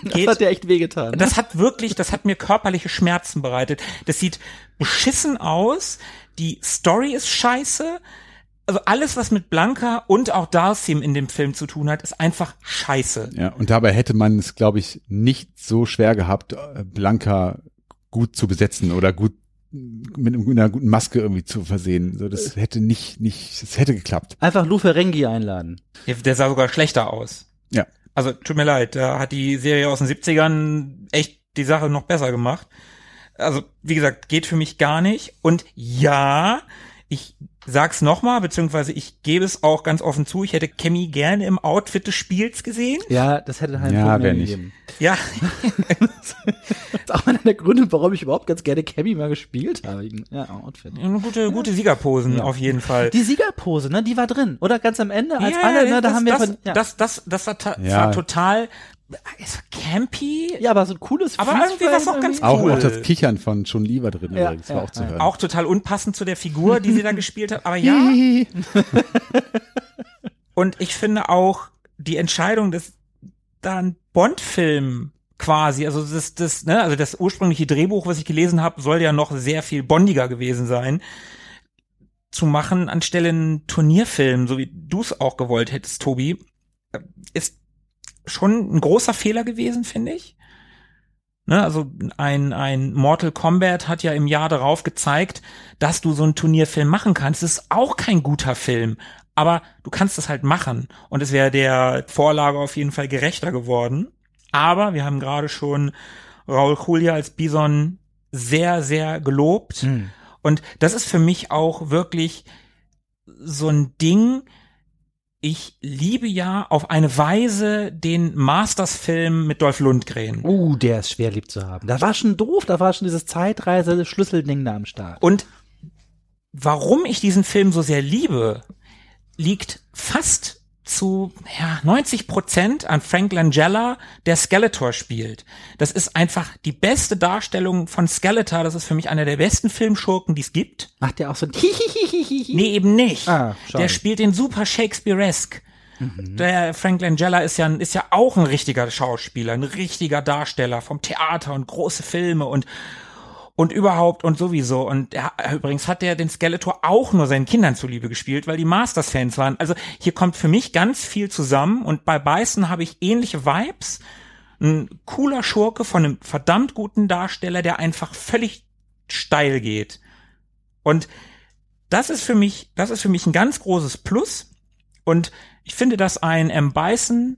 Das geht, hat dir echt wehgetan. ne? das hat wirklich, das hat mir körperliche Schmerzen bereitet. Das sieht beschissen aus. Die Story ist scheiße. Also alles, was mit Blanca und auch Dalsim in dem Film zu tun hat, ist einfach scheiße. Ja, und dabei hätte man es, glaube ich, nicht so schwer gehabt, äh, Blanca gut zu besetzen oder gut mit einer guten Maske irgendwie zu versehen. So, das hätte nicht, nicht, es hätte geklappt. Einfach Lou Ferenghi einladen. Der, der sah sogar schlechter aus. Ja. Also tut mir leid, da hat die Serie aus den 70ern echt die Sache noch besser gemacht. Also wie gesagt, geht für mich gar nicht. Und ja, ich sag's nochmal, beziehungsweise ich gebe es auch ganz offen zu, ich hätte Cammy gerne im Outfit des Spiels gesehen. Ja, das hätte halt Ja, mehr wer nicht. gegeben. Ja, Das ist auch einer der Gründe, warum ich überhaupt ganz gerne Cabby mal gespielt habe. Ja, Outfit. gute, gute Siegerposen auf jeden Fall. Die Siegerpose, ne, die war drin. Oder ganz am Ende, als Ja, alle, ja, ne, da das, haben wir das, von, ja. das, das, das war, ta- Ja. war total ist campy. Ja, aber so ein cooles Aber irgendwie war's auch ganz Auch, Cool. auch das Kichern von schon lieber drin Ja, übrigens, war ja, auch zu ja. hören. Auch total unpassend zu der Figur, die sie da gespielt hat. Aber ja. Und ich finde auch die Entscheidung, dass da ein Bond-Film quasi, also das, das, ne, also das ursprüngliche Drehbuch, was ich gelesen habe, soll ja noch sehr viel bondiger gewesen sein, zu machen anstelle einen Turnierfilm, so wie du es auch gewollt hättest, Tobi, ist schon ein großer Fehler gewesen, finde ich. Ne, also ein, ein Mortal Kombat hat ja im Jahr darauf gezeigt, dass du so einen Turnierfilm machen kannst. Es ist auch kein guter Film, aber du kannst es halt machen. Und es wäre der Vorlage auf jeden Fall gerechter geworden. Aber wir haben gerade schon Raul Julia als Bison sehr, sehr gelobt. Hm. Und das ist für mich auch wirklich so ein Ding. Ich liebe ja auf eine Weise den Masters-Film mit Dolph Lundgren. Uh, der ist schwer lieb zu haben. Das war schon doof, da war schon dieses Zeitreise-Schlüsselding da am Start. Und warum ich diesen Film so sehr liebe, liegt fast zu ja, 90 Prozent an Frank Langella, der Skeletor spielt. Das ist einfach die beste Darstellung von Skeletor. Das ist für mich einer der besten Filmschurken, die es gibt. Macht der auch so ein? Nee, eben nicht. Ah, der spielt den super Shakespearesk. Der Frank Langella ist ja, ist ja auch ein richtiger Schauspieler, ein richtiger Darsteller vom Theater und große Filme und und überhaupt und sowieso. Und er, übrigens hat er den Skeletor auch nur seinen Kindern zuliebe gespielt, weil die Masters-Fans waren. Also hier kommt für mich ganz viel zusammen und bei Beißen habe ich ähnliche Vibes. Ein cooler Schurke von einem verdammt guten Darsteller, der einfach völlig steil geht. Und das ist für mich, das ist für mich ein ganz großes Plus. Und ich finde, dass ein M. Bison,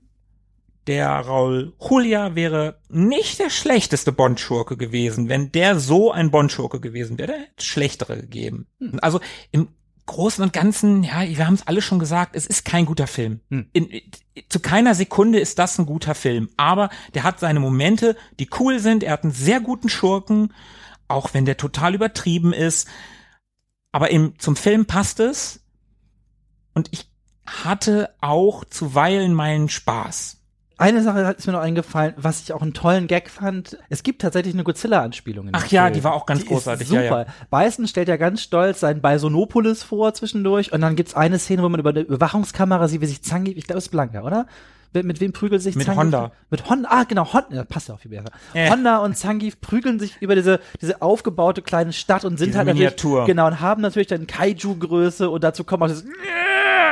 der Raul Julia wäre nicht der schlechteste Bond-Schurke gewesen, wenn der so ein Bond-Schurke gewesen wäre. Der hätte es schlechtere gegeben. Also im Großen und Ganzen, ja, wir haben es alle schon gesagt, es ist kein guter Film. Hm. In, zu keiner Sekunde ist das ein guter Film. Aber der hat seine Momente, die cool sind. Er hat einen sehr guten Schurken, auch wenn der total übertrieben ist. Aber im, zum Film passt es. Und ich hatte auch zuweilen meinen Spaß. Eine Sache ist mir noch eingefallen, was ich auch einen tollen Gag fand. Es gibt tatsächlich eine Godzilla-Anspielung. Ach ja, Film. die war auch ganz Die großartig, Ist ja, super. ja. Bison stellt ja ganz stolz seinen Bisonopolis vor zwischendurch und dann gibt's eine Szene, wo man über eine Überwachungskamera sieht, wie sich Zangief, ich glaube, es ist Blanca, oder? Mit, mit wem prügelt sich Mit Zangief? Honda. Mit Honda, ah genau, Honda, ja, passt ja auch viel besser. Äh. Honda und Zangief prügeln sich über diese, diese aufgebaute kleine Stadt und sind Diese halt Miniatur. natürlich, genau, und haben natürlich dann Kaiju-Größe und dazu kommt auch das,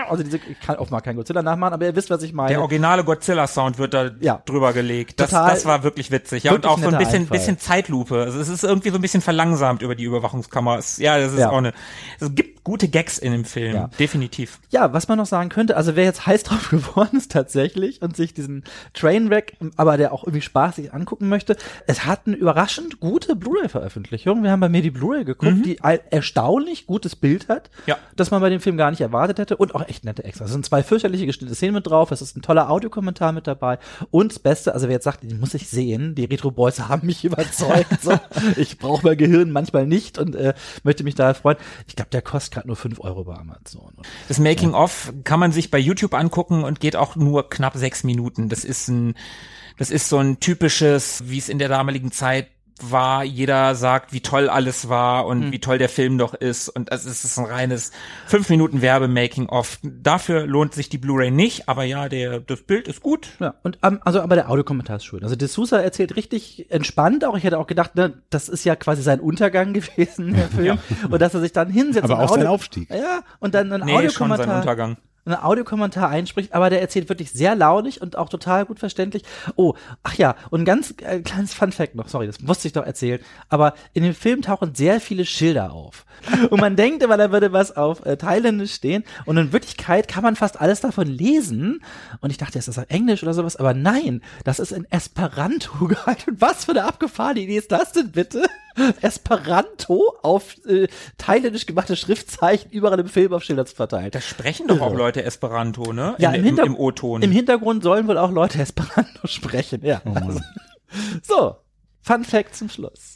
also diese, ich kann auch mal kein Godzilla nachmachen, aber ihr wisst, was ich meine. Der originale Godzilla-Sound wird da Ja. drüber gelegt. Das, das war wirklich witzig. Ja, und wirklich auch so ein bisschen, Einfall. bisschen Zeitlupe. Also es ist irgendwie so ein bisschen verlangsamt über die Überwachungskamera. Es- Ja, das ist Ja. auch eine. Es gibt gute Gags in dem Film. Ja. Definitiv. Ja, was man noch sagen könnte, also wer jetzt heiß drauf geworden ist tatsächlich und sich diesen Trainwreck, aber der auch irgendwie spaßig angucken möchte, es hat eine überraschend gute Blu-ray-Veröffentlichung. Wir haben bei mir die Blu-ray geguckt, die ein erstaunlich gutes Bild hat, Ja. das man bei dem Film gar nicht erwartet hätte und auch echt nette Extras. Es sind zwei fürchterliche geschnittene Szenen mit drauf, es ist ein toller Audiokommentar mit dabei und das Beste, also wer jetzt sagt, den muss ich sehen, die Retro Boys haben mich überzeugt, so. ich brauche mein Gehirn manchmal nicht und äh, möchte mich da freuen. Ich glaube, der kostet gerade nur fünf Euro bei Amazon. Das Making of kann man sich bei YouTube angucken und geht auch nur knapp sechs Minuten. Das ist ein, das ist so ein typisches, wie es in der damaligen Zeit war, jeder sagt, wie toll alles war und Hm. wie toll der Film doch ist und es ist ein reines fünf Minuten Werbe-Making-of. Dafür lohnt sich die Blu-ray nicht, aber ja, der, das Bild ist gut. Ja, und ähm, also aber der Audiokommentar ist schön. Also De Sousa erzählt richtig entspannt auch. Ich hätte auch gedacht, ne, das ist ja quasi sein Untergang gewesen, der Film. Und dass er sich dann hinsetzt. Aber und auch sein Audio- Aufstieg. Ja, und dann ein Nee, schon sein Audiokommentar. Untergang. Einen Audiokommentar einspricht, aber der erzählt wirklich sehr launig und auch total gut verständlich. Oh, ach ja, und ein ganz äh, kleines Funfact noch, sorry, das musste ich doch erzählen, aber in dem Film tauchen sehr viele Schilder auf. Und man denkt immer, da würde was auf äh, Thailändisch stehen und in Wirklichkeit kann man fast alles davon lesen und ich dachte, ist das auf Englisch oder sowas, aber nein, das ist in Esperanto gehalten. Was für eine abgefahrene Idee ist das denn bitte? Esperanto auf äh, thailändisch gemachte Schriftzeichen überall im Film auf Schilder zu verteilen. Da sprechen doch auch. Leute Esperanto, ne? Ja, in, im, Hinter im, im O-Ton. Im Hintergrund sollen wohl auch Leute Esperanto sprechen, ja. Also, so, Fun Fact zum Schluss.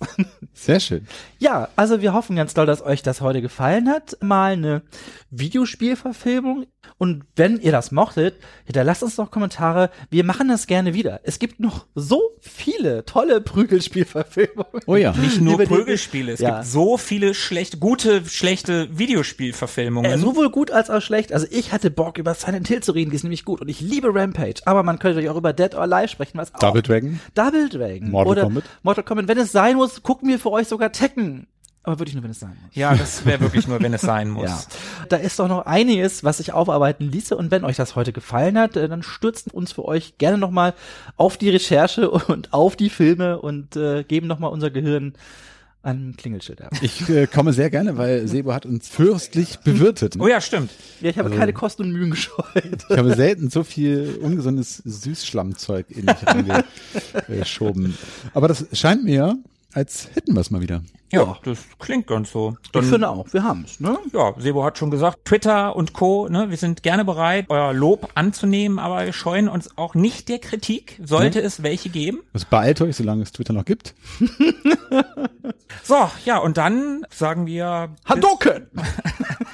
Sehr schön. Ja, also wir hoffen ganz doll, dass euch das heute gefallen hat. Mal eine Videospielverfilmung. Und wenn ihr das mochtet, hinterlasst uns doch Kommentare. Wir machen das gerne wieder. Es gibt noch so viele tolle Prügelspielverfilmungen. Oh ja. Nicht nur Prügelspiele, es Ja. gibt so viele schlechte, gute, schlechte Videospielverfilmungen. Äh, sowohl gut als auch schlecht. Also ich hatte Bock über Silent Hill zu reden, die ist nämlich gut. Und ich liebe Rampage. Aber man könnte natürlich auch über Dead or Alive sprechen, was auch Double Dragon. Double Dragon. Mortal oder Kombat. Mortal Kombat. Wenn es sein muss, gucken wir für euch sogar Tekken. Aber wirklich nur, wenn es sein muss. ja, das wäre wirklich nur, wenn es sein muss. Ja, da ist doch noch einiges, was sich aufarbeiten ließe. Und wenn euch das heute gefallen hat, äh, dann stürzen uns für euch gerne nochmal auf die Recherche und auf die Filme und äh, geben nochmal unser Gehirn an Klingelschild ab. Ich äh, komme sehr gerne, weil Sebo hat uns fürstlich bewirtet. Oh ja, stimmt. Ja, ich habe Also- keine Kosten und Mühen gescheut. Ich habe selten so viel ungesundes Süßschlammzeug in mich reingeschoben. Aber das scheint mir, als hätten wir es mal wieder. Ja, Ja. das klingt ganz so. Ich Dann, finde auch, wir haben es, ne? ja, Sebo hat schon gesagt, Twitter und Co., ne, wir sind gerne bereit, euer Lob anzunehmen, aber wir scheuen uns auch nicht der Kritik, sollte es welche geben. Also beeilt euch, solange es Twitter noch gibt. So, ja, und dann sagen wir Hadoken!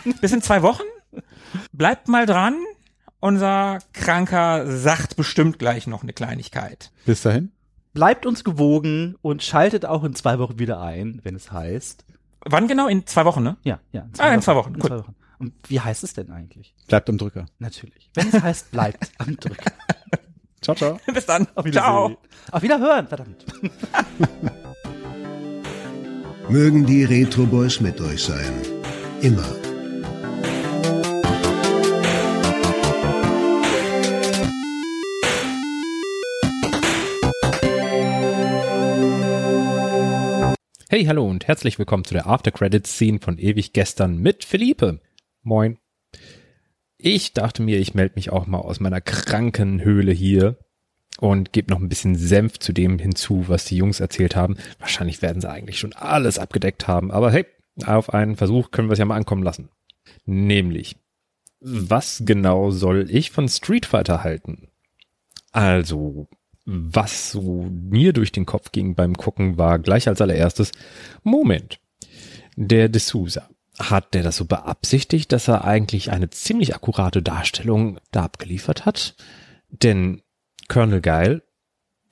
bis, bis in zwei Wochen. Bleibt mal dran. Unser Kranker sagt bestimmt gleich noch eine Kleinigkeit. Bis dahin. Bleibt uns gewogen und schaltet auch in zwei Wochen wieder ein, wenn es heißt. Wann genau? In zwei Wochen, ne? Ja, ja. In Ah, in zwei Wochen, In cool. zwei Wochen. Und wie heißt es denn eigentlich? Bleibt am Drücker. Natürlich. Wenn es heißt, bleibt am Drücker. Ciao, ciao. Bis dann. Auf Wiedersehen. Ciao. Auf Wiederhören, verdammt. Mögen die Retro Boys mit euch sein. Immer. Hey, hallo und herzlich willkommen zu der After Credits Scene von ewig gestern mit Philippe. Moin. Ich dachte mir, ich melde mich auch mal aus meiner kranken Höhle hier und gebe noch ein bisschen Senf zu dem hinzu, was die Jungs erzählt haben. Wahrscheinlich werden sie eigentlich schon alles abgedeckt haben, aber hey, auf einen Versuch können wir es ja mal ankommen lassen. Nämlich, was genau soll ich von Street Fighter halten? Also, was so mir durch den Kopf ging beim Gucken, war gleich als allererstes, Moment, der D'Souza, hat der das so beabsichtigt, dass er eigentlich eine ziemlich akkurate Darstellung da abgeliefert hat? Denn Colonel Geil,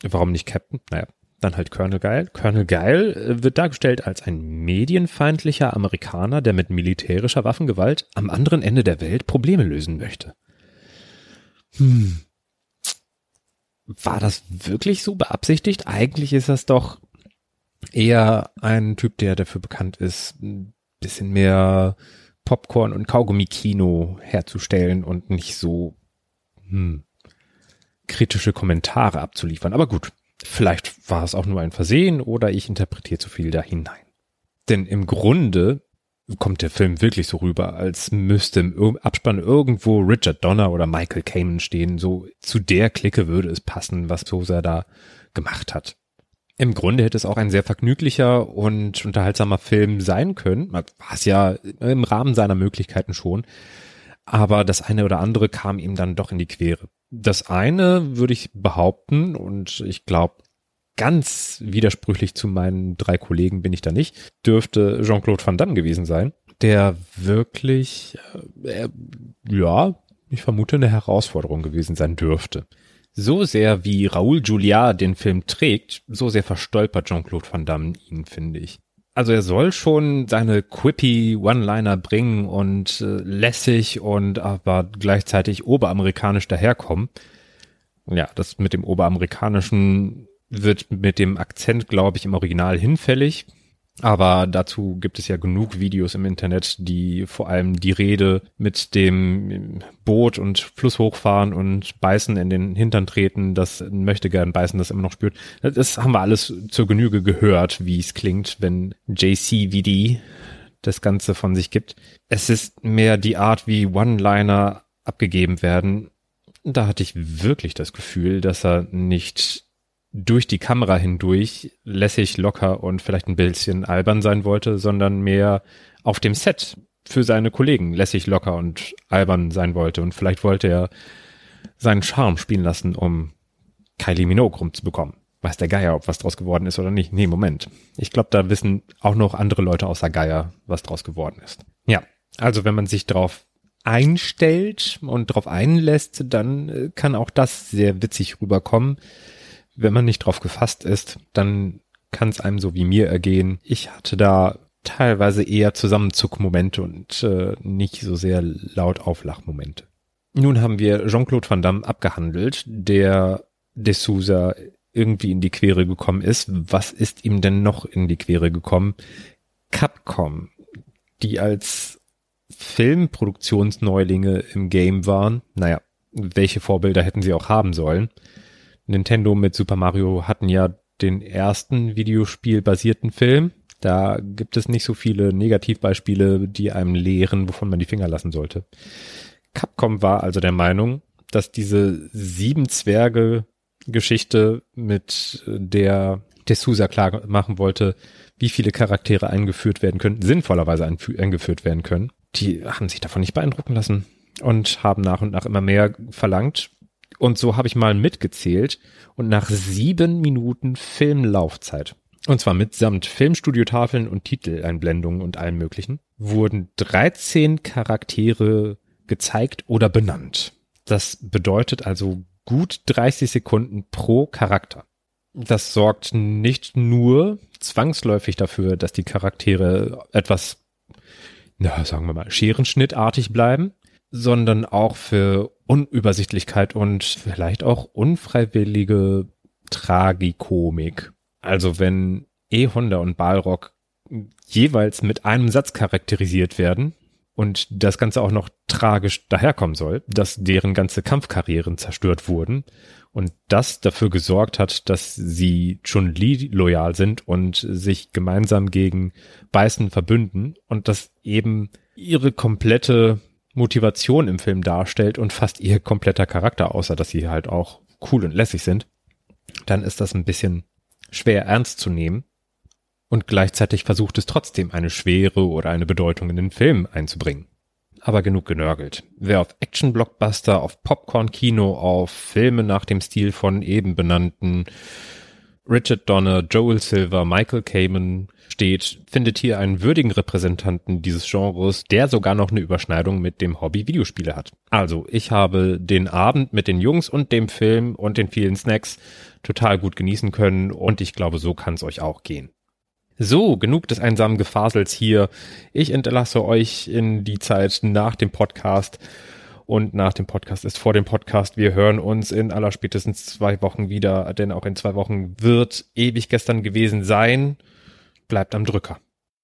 warum nicht Captain? Naja, dann halt Colonel Geil. Colonel Geil äh, wird dargestellt als ein medienfeindlicher Amerikaner, der mit militärischer Waffengewalt am anderen Ende der Welt Probleme lösen möchte. Hm, war das wirklich so beabsichtigt? Eigentlich ist das doch eher ein Typ, der dafür bekannt ist, ein bisschen mehr Popcorn und Kaugummi-Kino herzustellen und nicht so hm, kritische Kommentare abzuliefern. Aber gut, vielleicht war es auch nur ein Versehen oder ich interpretiere zu viel da hinein. Denn im Grunde kommt der Film wirklich so rüber, als müsste im Abspann irgendwo Richard Donner oder Michael Kamen stehen. So zu der Clique würde es passen, was Sosa da gemacht hat. Im Grunde hätte es auch ein sehr vergnüglicher und unterhaltsamer Film sein können. War es ja im Rahmen seiner Möglichkeiten schon. Aber das eine oder andere kam ihm dann doch in die Quere. Das eine würde ich behaupten und ich glaube, ganz widersprüchlich zu meinen drei Kollegen bin ich da nicht, dürfte Jean-Claude Van Damme gewesen sein, der wirklich, äh, ja, ich vermute, eine Herausforderung gewesen sein dürfte. So sehr wie Raoul Juliard den Film trägt, so sehr verstolpert Jean-Claude Van Damme ihn, finde ich. Also er soll schon seine quippy One-Liner bringen und äh, lässig und aber gleichzeitig oberamerikanisch daherkommen. Ja, das mit dem oberamerikanischen wird mit dem Akzent, glaube ich, im Original hinfällig. Aber dazu gibt es ja genug Videos im Internet, die vor allem die Rede mit dem Boot und Fluss hochfahren und beißen in den Hintern treten, das möchte gern beißen, das immer noch spürt. Das haben wir alles zur Genüge gehört, wie es klingt, wenn JCVD das Ganze von sich gibt. Es ist mehr die Art, wie One-Liner abgegeben werden. Da hatte ich wirklich das Gefühl, dass er nicht durch die Kamera hindurch lässig, locker und vielleicht ein bisschen albern sein wollte, sondern mehr auf dem Set für seine Kollegen lässig, locker und albern sein wollte. Und vielleicht wollte er seinen Charme spielen lassen, um Kylie Minogue rumzubekommen. Weiß der Geier, ob was draus geworden ist oder nicht? Nee, Moment. Ich glaube, da wissen auch noch andere Leute außer Geier, was draus geworden ist. Ja, also wenn man sich darauf einstellt und drauf einlässt, dann äh, kann auch das sehr witzig rüberkommen. Wenn man nicht drauf gefasst ist, dann kann es einem so wie mir ergehen. Ich hatte da teilweise eher Zusammenzuckmomente und äh, nicht so sehr laut Auflachmomente. Nun haben wir Jean-Claude Van Damme abgehandelt, der D'Souza irgendwie in die Quere gekommen ist. Was ist ihm denn noch in die Quere gekommen? Capcom, die als Filmproduktionsneulinge im Game waren. Naja, welche Vorbilder hätten sie auch haben sollen? Nintendo mit Super Mario hatten ja den ersten Videospiel-basierten Film. Da gibt es nicht so viele Negativbeispiele, die einem lehren, wovon man die Finger lassen sollte. Capcom war also der Meinung, dass diese sieben Zwerge Geschichte mit der D'Souza klar machen wollte, wie viele Charaktere eingeführt werden können, sinnvollerweise eingeführt werden können. Die haben sich davon nicht beeindrucken lassen und haben nach und nach immer mehr verlangt. Und so habe ich mal mitgezählt und nach sieben Minuten Filmlaufzeit, und zwar mitsamt Filmstudiotafeln und Titeleinblendungen und allem möglichen, wurden 13 Charaktere gezeigt oder benannt. Das bedeutet also gut 30 Sekunden pro Charakter. Das sorgt nicht nur zwangsläufig dafür, dass die Charaktere etwas, na, sagen wir mal, scherenschnittartig bleiben, sondern auch für Unübersichtlichkeit und vielleicht auch unfreiwillige Tragikomik. Also wenn E-Honda und Balrog jeweils mit einem Satz charakterisiert werden, und das Ganze auch noch tragisch daherkommen soll, dass deren ganze Kampfkarrieren zerstört wurden und das dafür gesorgt hat, dass sie Chun-Li loyal sind und sich gemeinsam gegen Beißen verbünden und das eben ihre komplette Motivation im Film darstellt und fast ihr kompletter Charakter, außer dass sie halt auch cool und lässig sind, dann ist das ein bisschen schwer ernst zu nehmen und gleichzeitig versucht es trotzdem eine Schwere oder eine Bedeutung in den Film einzubringen. Aber genug genörgelt. Wer auf Action-Blockbuster, auf Popcorn-Kino, auf Filme nach dem Stil von eben benannten Richard Donner, Joel Silver, Michael Kamen steht, findet hier einen würdigen Repräsentanten dieses Genres, der sogar noch eine Überschneidung mit dem Hobby Videospiele hat. Also, ich habe den Abend mit den Jungs und dem Film und den vielen Snacks total gut genießen können und ich glaube, so kann es euch auch gehen. So, genug des einsamen Gefasels hier. Ich entlasse euch in die Zeit nach dem Podcast. Und nach dem Podcast ist vor dem Podcast. Wir hören uns in aller spätestens zwei Wochen wieder, denn auch in zwei Wochen wird ewig gestern gewesen sein. Bleibt am Drücker.